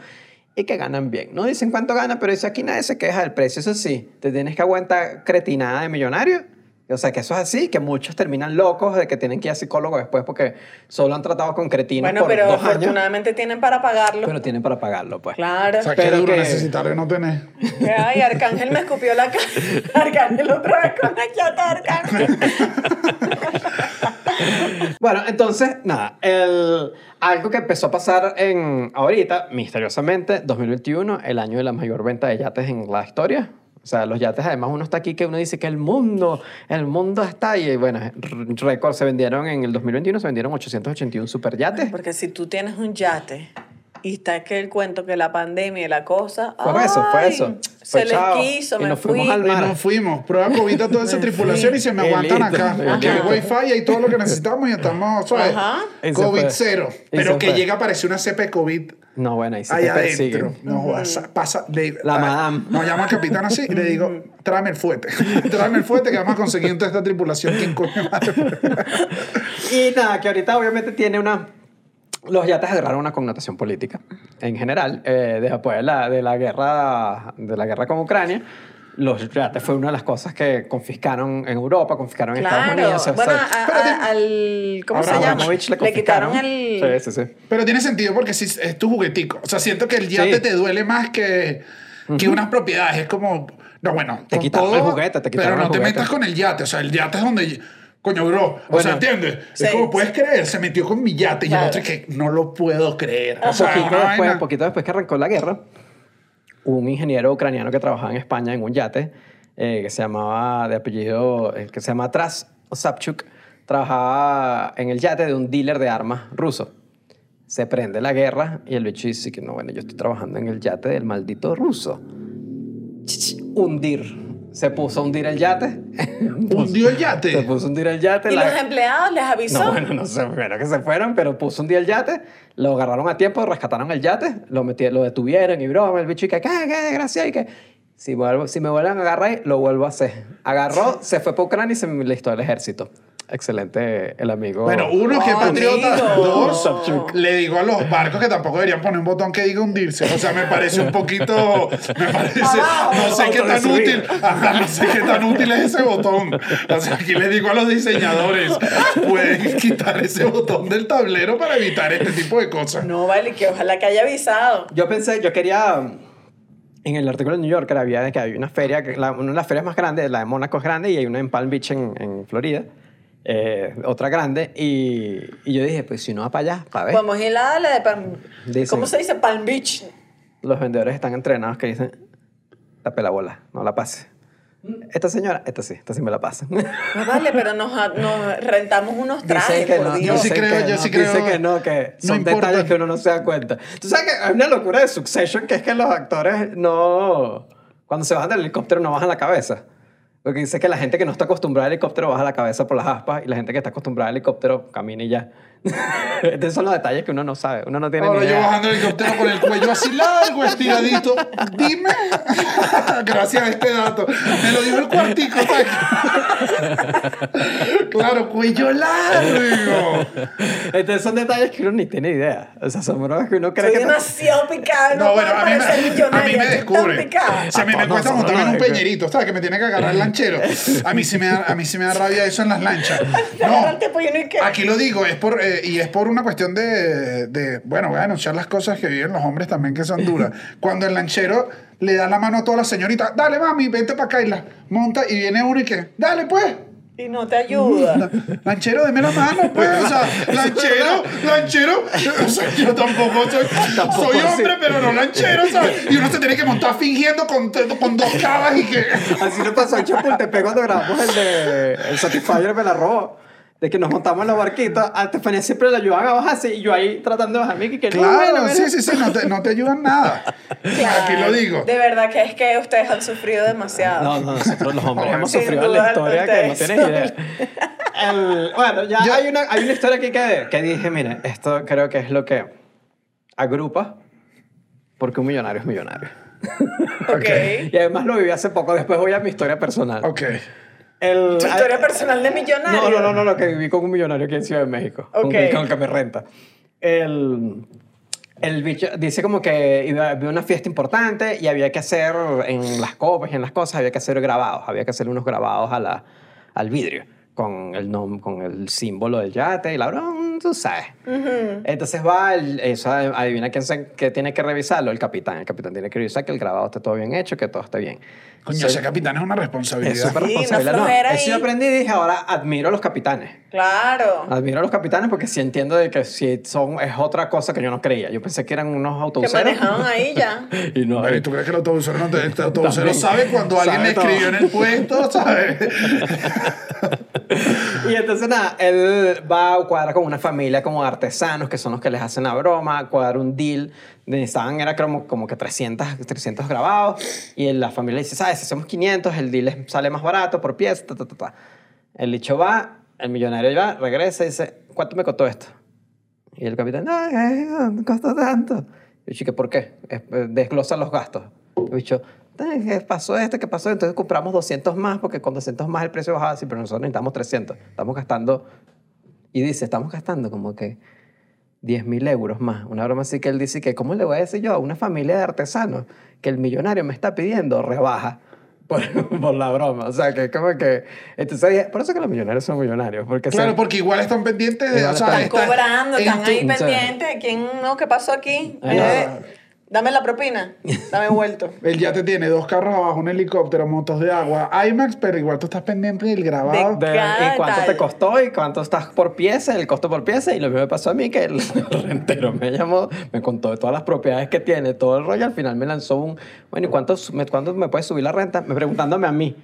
y que ganan bien. No dicen cuánto ganan, pero dice aquí nadie se queja del precio, eso sí, te tienes que aguantar cretinada de millonario. O sea, que eso es así, que muchos terminan locos de que tienen que ir a psicólogo después porque solo han tratado con cretinos Bueno, por pero dos años, afortunadamente tienen para pagarlo. pero tienen para pagarlo, pues. Claro. O sea, qué Pero duro que- necesitar de no tener. Ay, Arcángel me escupió la cara. [laughs] Arcángel otra vez con la chata, Arcángel. [laughs] Bueno, entonces, nada, el, algo que empezó a pasar en ahorita, misteriosamente, 2021, el año de la mayor venta de yates en la historia. O sea, los yates, además, uno está aquí que uno dice que el mundo, el mundo está. Y bueno, récord, se vendieron en el 2021, se vendieron 881 superyates. Porque si tú tienes un yate y está que el cuento que la pandemia y la cosa. Fue eso, fue eso. Se les chao. quiso, Y me nos fui. fuimos al Y mar. nos fuimos. Prueba COVID a toda esa [laughs] tripulación y se me aguantan acá. y Aquí hay wifi y todo lo que [laughs] necesitamos y estamos, ¿sabes? Ajá. Y COVID cero. Y Pero que llega a aparecer una cepa de COVID No, bueno, ahí se ahí te persigue. adentro. No, pasa, le- La ah, madame. Nos llama el capitán así y le digo, tráeme el fuete. [laughs] tráeme el fuete que vamos a conseguir entre esta tripulación. ¿Quién coño madre? Y nada, que ahorita obviamente tiene una... Los yates agarraron una connotación política en general. Eh, después de la, de, la guerra, de la guerra con Ucrania, los yates fue una de las cosas que confiscaron en Europa, confiscaron en Estados Claro. Unidos. o sea, bueno, o sea, a- a- al. ¿Cómo se llama? Le Le quitaron el. Sí, sí, sí. Pero tiene sentido porque si es tu juguetico. O sea, siento que el yate Sí. te duele más que, que unas propiedades. Es como, no, bueno, Te quitaron todo, el juguete, te quitaron Pero no el te metas con el yate. O sea, el yate es donde... Coño, bro. O Bueno, sea, ¿entiendes? sí. Es como, puedes creer, se metió con mi yate. Y el Claro. otro es que no lo puedo creer. O Un sea, poquito, después, poquito después que arrancó la guerra, un ingeniero ucraniano que trabajaba en España en un yate eh, que se llamaba de apellido, eh, que se llama Tras Osapchuk, trabajaba en el yate de un dealer de armas ruso. Se prende la guerra y el bicho dice que no, bueno, yo estoy trabajando en el yate del maldito ruso. Hundir. Se puso a hundir el yate. Hundió el Se yate. puso a hundir el yate. ¿Y la- los empleados les avisó? no, bueno, no sé, bueno, que se fueron, pero puso un día el yate, lo agarraron a tiempo, rescataron el yate, lo, metieron, lo detuvieron y broma, el bicho y que, ¿qué, qué desgracia? Y que, si, vuelvo, si me vuelven a agarrar, lo vuelvo a hacer. Agarró, se fue para Ucrania y se me listó el ejército. Excelente el amigo. Bueno, uno que es patriota, amigo. dos, le digo a los barcos que tampoco deberían poner un botón que diga hundirse. O sea, me parece un poquito, me parece, no sé qué tan útil, no sé qué tan útil es ese botón. O sea, aquí le digo a los diseñadores, pueden quitar ese botón del tablero para evitar este tipo de cosas. No, vale, que ojalá que haya avisado. Yo pensé, yo quería. En el artículo de New Yorker había que hay una feria, una de las ferias más grandes, la de Mónaco es grande y hay una en Palm Beach en, en Florida, eh, otra grande. Y, y yo dije, pues si no va para allá, para ver. Podemos ir a la de Palm... Dicen. ¿Cómo se dice? Palm Beach. Los vendedores están entrenados que dicen, tape la bola, no la pase. Esta señora, esta sí, esta sí me la pasa. No vale, pero nos, nos rentamos unos trajes, Dicen que por no, Dios. Yo sí creo, yo no, sí creo. Dicen que no, que No son importa. detalles que uno no se da cuenta. Tú sabes que hay una locura de Succession que es que los actores no... Cuando se bajan del helicóptero no bajan la cabeza. Porque dice que la gente que no está acostumbrada al helicóptero baja la cabeza por las aspas y la gente que está acostumbrada al helicóptero camina y ya. [laughs] Estos son los detalles que uno no sabe, uno no tiene Ahora ni yo idea. bajando el helicóptero con el cuello así largo, estiradito. Dime. [laughs] Gracias a este dato. Me lo dijo el cuartico. [laughs] claro, cuello largo. Entonces son detalles que uno ni tiene idea. O sea, son bromas que uno cree Soy que... demasiado picada. No, No, bueno, a mí, me, a mí me descubre. picada. Si a mí me Ah, no, cuesta montarme en un peñerito, ¿sabes? Que me tiene que agarrar el lanchero. A mí sí me da, a mí sí me da rabia eso en las lanchas. No, Aquí lo digo, es por, eh, y es por una cuestión de, de, bueno, voy a anunciar las cosas que viven los hombres también que son duras. [laughs] Cuando el lanchero le da la mano a todas las señoritas, dale mami, vente para acá y la monta y viene uno y que, dale pues. Y no te ayuda. [laughs] Lanchero, deme la mano, pues. O sea, [laughs] lanchero, lanchero. O sea, yo tampoco soy, Tampoco soy así. hombre, pero no lanchero, ¿sabes? Y uno se tiene que montar fingiendo con, con dos cabas y que. Así le pasó a Chapultepec cuando grabamos el de el Satisfyer me la robó. De que nos montamos en los barquitos, a Estefanía siempre la ayudaban a bajarse y yo ahí tratando de bajarme y que no, Claro, bueno, bueno. sí, sí, sí, no te, no te ayudan nada. Aquí lo digo. De verdad que es que ustedes han sufrido demasiado. No, no, nosotros los hombres [laughs] hemos sufrido la duda, historia que no tienes idea. [laughs] El- bueno, ya Yo- hay, una, hay una historia aquí que, que dije, mire, esto creo que es lo que agrupa porque un millonario es millonario. Ok. [laughs] Y además lo viví hace poco, después voy a mi historia personal. Ok. El, Tu historia personal de millonario. No, no, no, no, no, que viví con un millonario aquí en Ciudad de México. Con, Ok. con el que me renta. El, el bicho dice como que iba, había una fiesta importante y había que hacer en las copas y en las cosas, había que hacer grabados, había que hacer unos grabados a la, al vidrio con el, nom- con el símbolo del yate y la broma, tú sabes. Entonces va, el, eso, adivina quién, se- qué tiene que revisarlo, el capitán. El capitán tiene que revisar que el grabado esté todo bien hecho, que todo esté bien. Coño, Se- ese capitán es una es responsabilidad. súper Sí, una responsabilidad. No, flojera eso yo aprendí y dije, ahora admiro a los capitanes. Claro. Admiro a los capitanes porque sí entiendo de que sí son, es otra cosa que yo no creía. Yo pensé que eran unos Que autobuseros. manejaban ahí ya. [laughs] y no. Bueno, ¿y tú crees que el autobusero no te, el autobusero sabe cuando alguien Sabe le todo. escribió en el puesto, ¿sabes? [laughs] Y entonces nada, él va a cuadrar con una familia como de artesanos que son los que les hacen la broma, cuadrar un deal. Necesitaban, era como, como que 300, 300 grabados. Y la familia dice, ¿sabes? Si hacemos 500, el deal sale más barato por pieza, ta, ta, ta, ta. El dicho va, el millonario va, regresa y dice, ¿cuánto me costó esto? Y el capitán, no, eh, no costó tanto. Y yo, ¿por qué? Eh, Desglosa los gastos. Dicho, "Eh, ¿qué pasó esto? ¿Qué pasó? Entonces compramos 200 más porque con 200 más el precio bajaba así, pero nosotros necesitamos 300. Estamos gastando, y dice, estamos gastando como que 10 mil euros más. Una broma así que él dice que, ¿cómo le voy a decir yo a una familia de artesanos que el millonario me está pidiendo rebaja? Por, [laughs] por la broma. O sea, que como que... Entonces, por eso que los millonarios son millonarios. Porque Claro, se- porque igual están pendientes de. Igual o sea, están está- Cobrando, están ahí pendientes. ¿Quién no? ¿Qué pasó aquí? Eh, dame la propina. Dame vuelto. [laughs] Él ya te tiene dos carros abajo, un helicóptero, motos de agua, IMAX, pero igual tú estás pendiente del grabado. de- Cada y cuánto tal. te costó y cuánto estás por pieza, el costo por pieza. Y lo mismo me pasó a mí, que el [laughs] rentero me llamó, me contó de todas las propiedades que tiene, todo el rollo. Al final me lanzó un, bueno, ¿y cuánto, me, cuánto me puedes subir la renta? Me preguntándome a mí.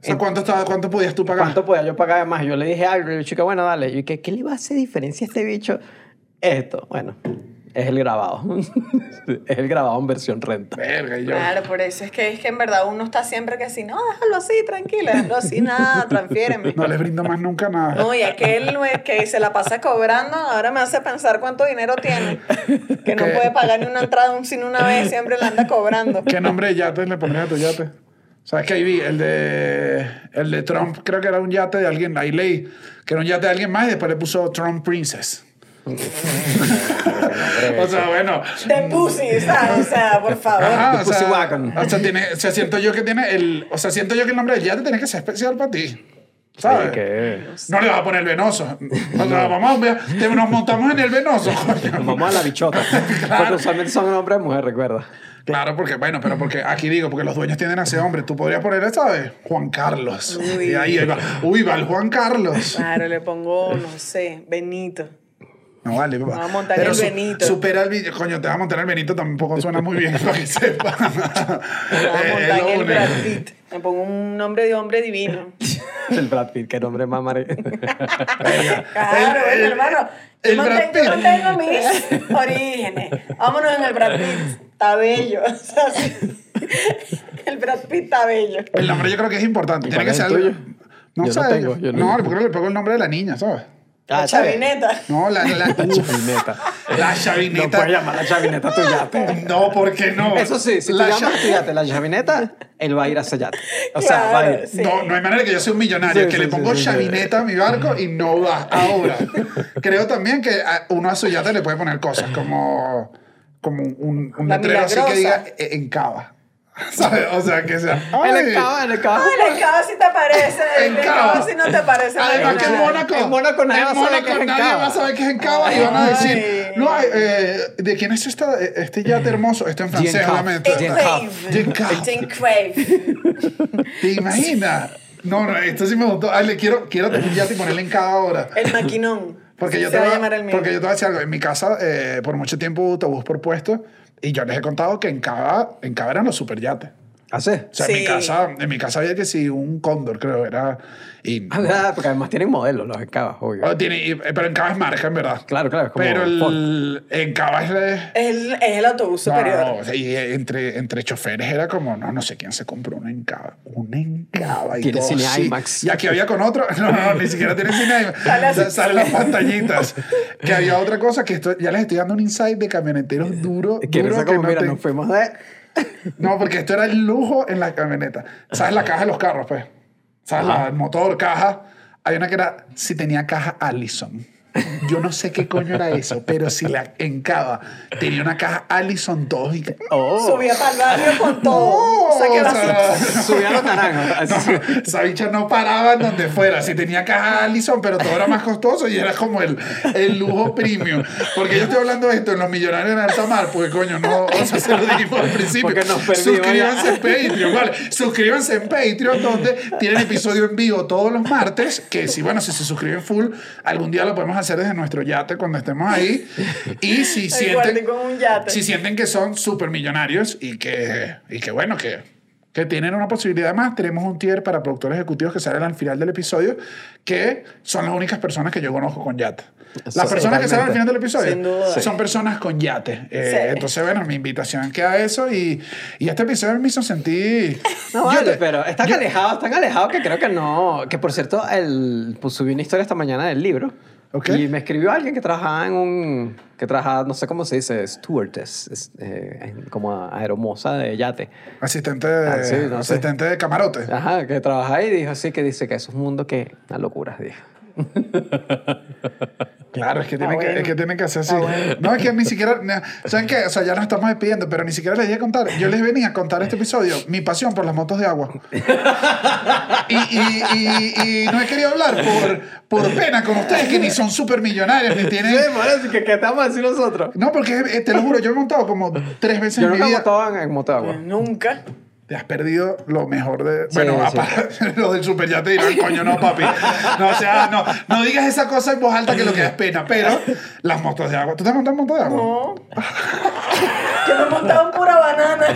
O sea, ¿cuánto, estaba, ¿cuánto podías tú pagar? ¿Cuánto podía yo pagar más? Yo le dije algo y el chico, bueno, dale. Y yo, ¿qué, ¿qué le va a hacer diferencia a este bicho? Esto, bueno, es el grabado. [laughs] es el grabado en versión renta. Verga, yo. Claro, por eso es que, es que en verdad uno está siempre que así, no, déjalo así, tranquilo, déjalo así, nada, [laughs] transfiéreme. No les brindo más nunca nada. No, y aquel que se la pasa cobrando, ahora me hace pensar cuánto dinero tiene. Que no ¿Qué? puede pagar ni una entrada un sin una vez, siempre la anda cobrando. ¿Qué nombre de yate le pondrías a tu yate? ¿Sabes que ahí vi? El de, el de Trump, creo que era un yate de alguien. Ahí leí que era un yate de alguien más y después le puso Trump Princess. [laughs] o sea, bueno. De pussy, ¿sabes? O sea, por favor. Ajá, The o, sea, Pussy Wagon. o sea, tiene, o sea, siento yo que tiene el, o sea, siento yo que el nombre del yate tiene que ser especial para ti. ¿Sabes? que No le vas a poner venoso. O sea, vamos a nos montamos en el venoso, [laughs] coño. vamos a la bichota. [laughs] Porque usualmente son hombre y mujer, recuerda. Claro, porque, bueno, pero porque aquí digo, porque los dueños tienden a ser hombres. Tú podrías poner, ¿sabes? Juan Carlos. Uy. Y ahí va. Uy, va el Juan Carlos. Claro, le pongo, no sé, Benito. No vale, papá. va a montar Pero el Benito. Supera el vi- Coño, te va a montar el Benito, tampoco suena muy bien para que sepa. Me voy a [laughs] Eh, montar el. Brad Pitt. Me pongo un nombre de hombre divino. [laughs] El Brad Pitt, qué nombre más mare... [laughs] Claro, El- el- hermano. el yo, Brad mantengo, yo Pitt. mantengo mis orígenes. Vámonos en el Brad Pitt. Está bello. O sea, sí. el Brad Pitt está bello. El nombre yo creo que es importante. ¿Y Tiene que ser? No Yo sé. no tengo, yo no. no, porque le pongo el nombre de la niña, ¿sabes? La está bien. chavineta. No, la, la, la, Chavineta. la No chavineta. puedes llamar la chavineta a tu yate. No, ¿por qué no? Eso sí, si tú La llamas cha- a tu yate la chavineta, él va a ir a ese yate. O sea, va a ir. sí. No, no hay manera que yo sea un millonario, Sí, que sí, le pongo sí, sí, sí. chavineta a mi barco y no va ahora. Creo también que uno a su yate le puede poner cosas como, como un, un La letrero así que diga "E- en cava. [laughs] ¿Sabes? O sea, que sea. "Ay". acaba, él acaba. Ay, el cabo sí te parece. En El Cava. cabo sí no te parece. Además que en. Mónaco. En Mónaco nadie saber Mónaco en nadie va a saber que es en Cava y van a decir, no, eh, ¿de quién es esta, este yate hermoso? Esto en francés, Cava. obviamente. Jean Enclave. Cava. Enclave. ¿Te imaginas? No, no, esto sí me gustó. Ay, le quiero, quiero tener un yate y ponerle en Cava ahora. El maquinón. Porque yo, Se te va a llamar el mío. porque yo te voy a decir algo. En mi casa, eh, por mucho tiempo autobús por puesto y yo les he contado que en Cava, en Cava eran los superyates. ¿Ah, sí? O sea, en, mi Sí. casa, en mi casa había que sí, un cóndor, creo, era. Y, Ah, verdad, porque además tienen modelos los encabas, obvio. Oh, tiene, y- pero en Cava es marca, en verdad. Claro, claro, es como Pero Ford. el, en Cava es. de- Es el, es el autobús superior. no, no, y entre, entre choferes era como, no, no sé quién se compró una encaba. Una encaba y Tiene todo cine así. IMAX. Y aquí había con otro, [laughs] no, no, ni siquiera tiene cine IMAX. Sale así. Sa- Salen las pantallitas. que había otra cosa que esto, ya les estoy dando un insight de camioneteros duro. Que duro risa que como, no mira, te- nos fuimos de... No, porque esto era el lujo en la camioneta. ¿Sabes la caja de los carros, pues? ¿Sabes? La, el motor, caja. Hay una que era, si tenía caja Allison. Yo no sé qué coño era eso, pero si la encaba tenía una caja Allison 2 y que- Oh, Subía para el barrio con todo. No, o sea, que o era sea, así. subía los naranjos. no, esa bicha no paraba en donde fuera. Si tenía caja Allison, pero todo era más costoso y era como el, el lujo premium. Porque yo estoy hablando de esto en los millonarios en alta mar, porque coño, no, o sea, se lo dijimos al principio. Porque nos perdimos Suscríbanse en Patreon, vale. Suscríbanse en Patreon, donde tienen episodio en vivo todos los martes. Que si, bueno, si se suscriben full, algún día lo podemos hacer desde nuestro yate cuando estemos ahí. Y si sienten, con un yate. si sienten que son súper millonarios y que, y que bueno, que, que tienen una posibilidad más, tenemos un tier para productores ejecutivos que salen al final del episodio, que son las únicas personas que yo conozco con yate. Las personas que salen al final del episodio Sin duda. son personas con yate. Eh, Sí. Entonces, bueno, mi invitación queda eso y, y este episodio me hizo sentir... No Yo vale, te- pero están yo- alejados, están alejados que creo que no. Que por cierto, el, pues, subí una historia esta mañana del libro. Y me escribió alguien que trabajaba en un. que trabajaba, no sé cómo se dice, stewardess, es, eh, como aeromoza de yate. Asistente, de, Ah, sí, no sé. asistente de camarote. Ajá, que trabaja ahí y dijo así, que dice que es un mundo que. una locura, dijo. [laughs] Claro, es que, tienen que, bueno. es que tienen que hacer así. No, es que ni siquiera. ¿Saben qué? O sea, ya nos estamos despidiendo, pero ni siquiera les di a contar. Yo les venía a contar este episodio mi pasión por las motos de agua. Y, y, y, y no he querido hablar por, por pena con ustedes que ni son súper millonarios, ni tienen. parece que, que estamos así nosotros. No, porque eh, te lo juro, yo he montado como tres veces Yo en mi nunca he vida. montado en, en moto de agua. Nunca. Te has perdido lo mejor de. Bueno, sí. aparte, lo del super yate dirán, [laughs] coño, no, papi. No, o sea, no, no digas esa cosa en voz alta que lo que es pena, pero las motos de agua. ¿Tú te has montado en moto de agua? No. [laughs] Yo me montaba en pura banana.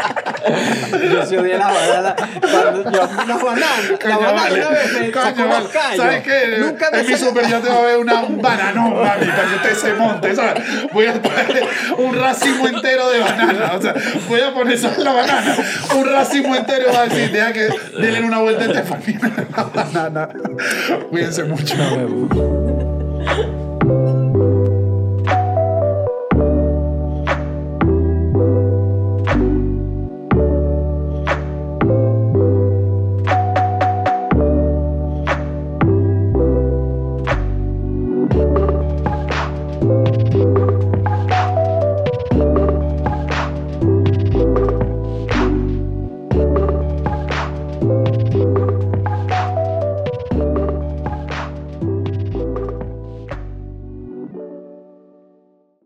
[laughs] [laughs] Yo sí odié la banana. Cuando yo, las bananas. La banana vale. una vez me Coño, sacó vale. callos. ¿Sabes qué? Nunca me en mi super yate va a haber una, un bananón, mami, para que usted se monte, ¿sabes? Voy a poner un racimo entero de banana, o sea, voy a poner solo la banana, un racimo entero va a decir, deja que denle una vuelta a Estefanía [laughs] la banana. Cuídense mucho.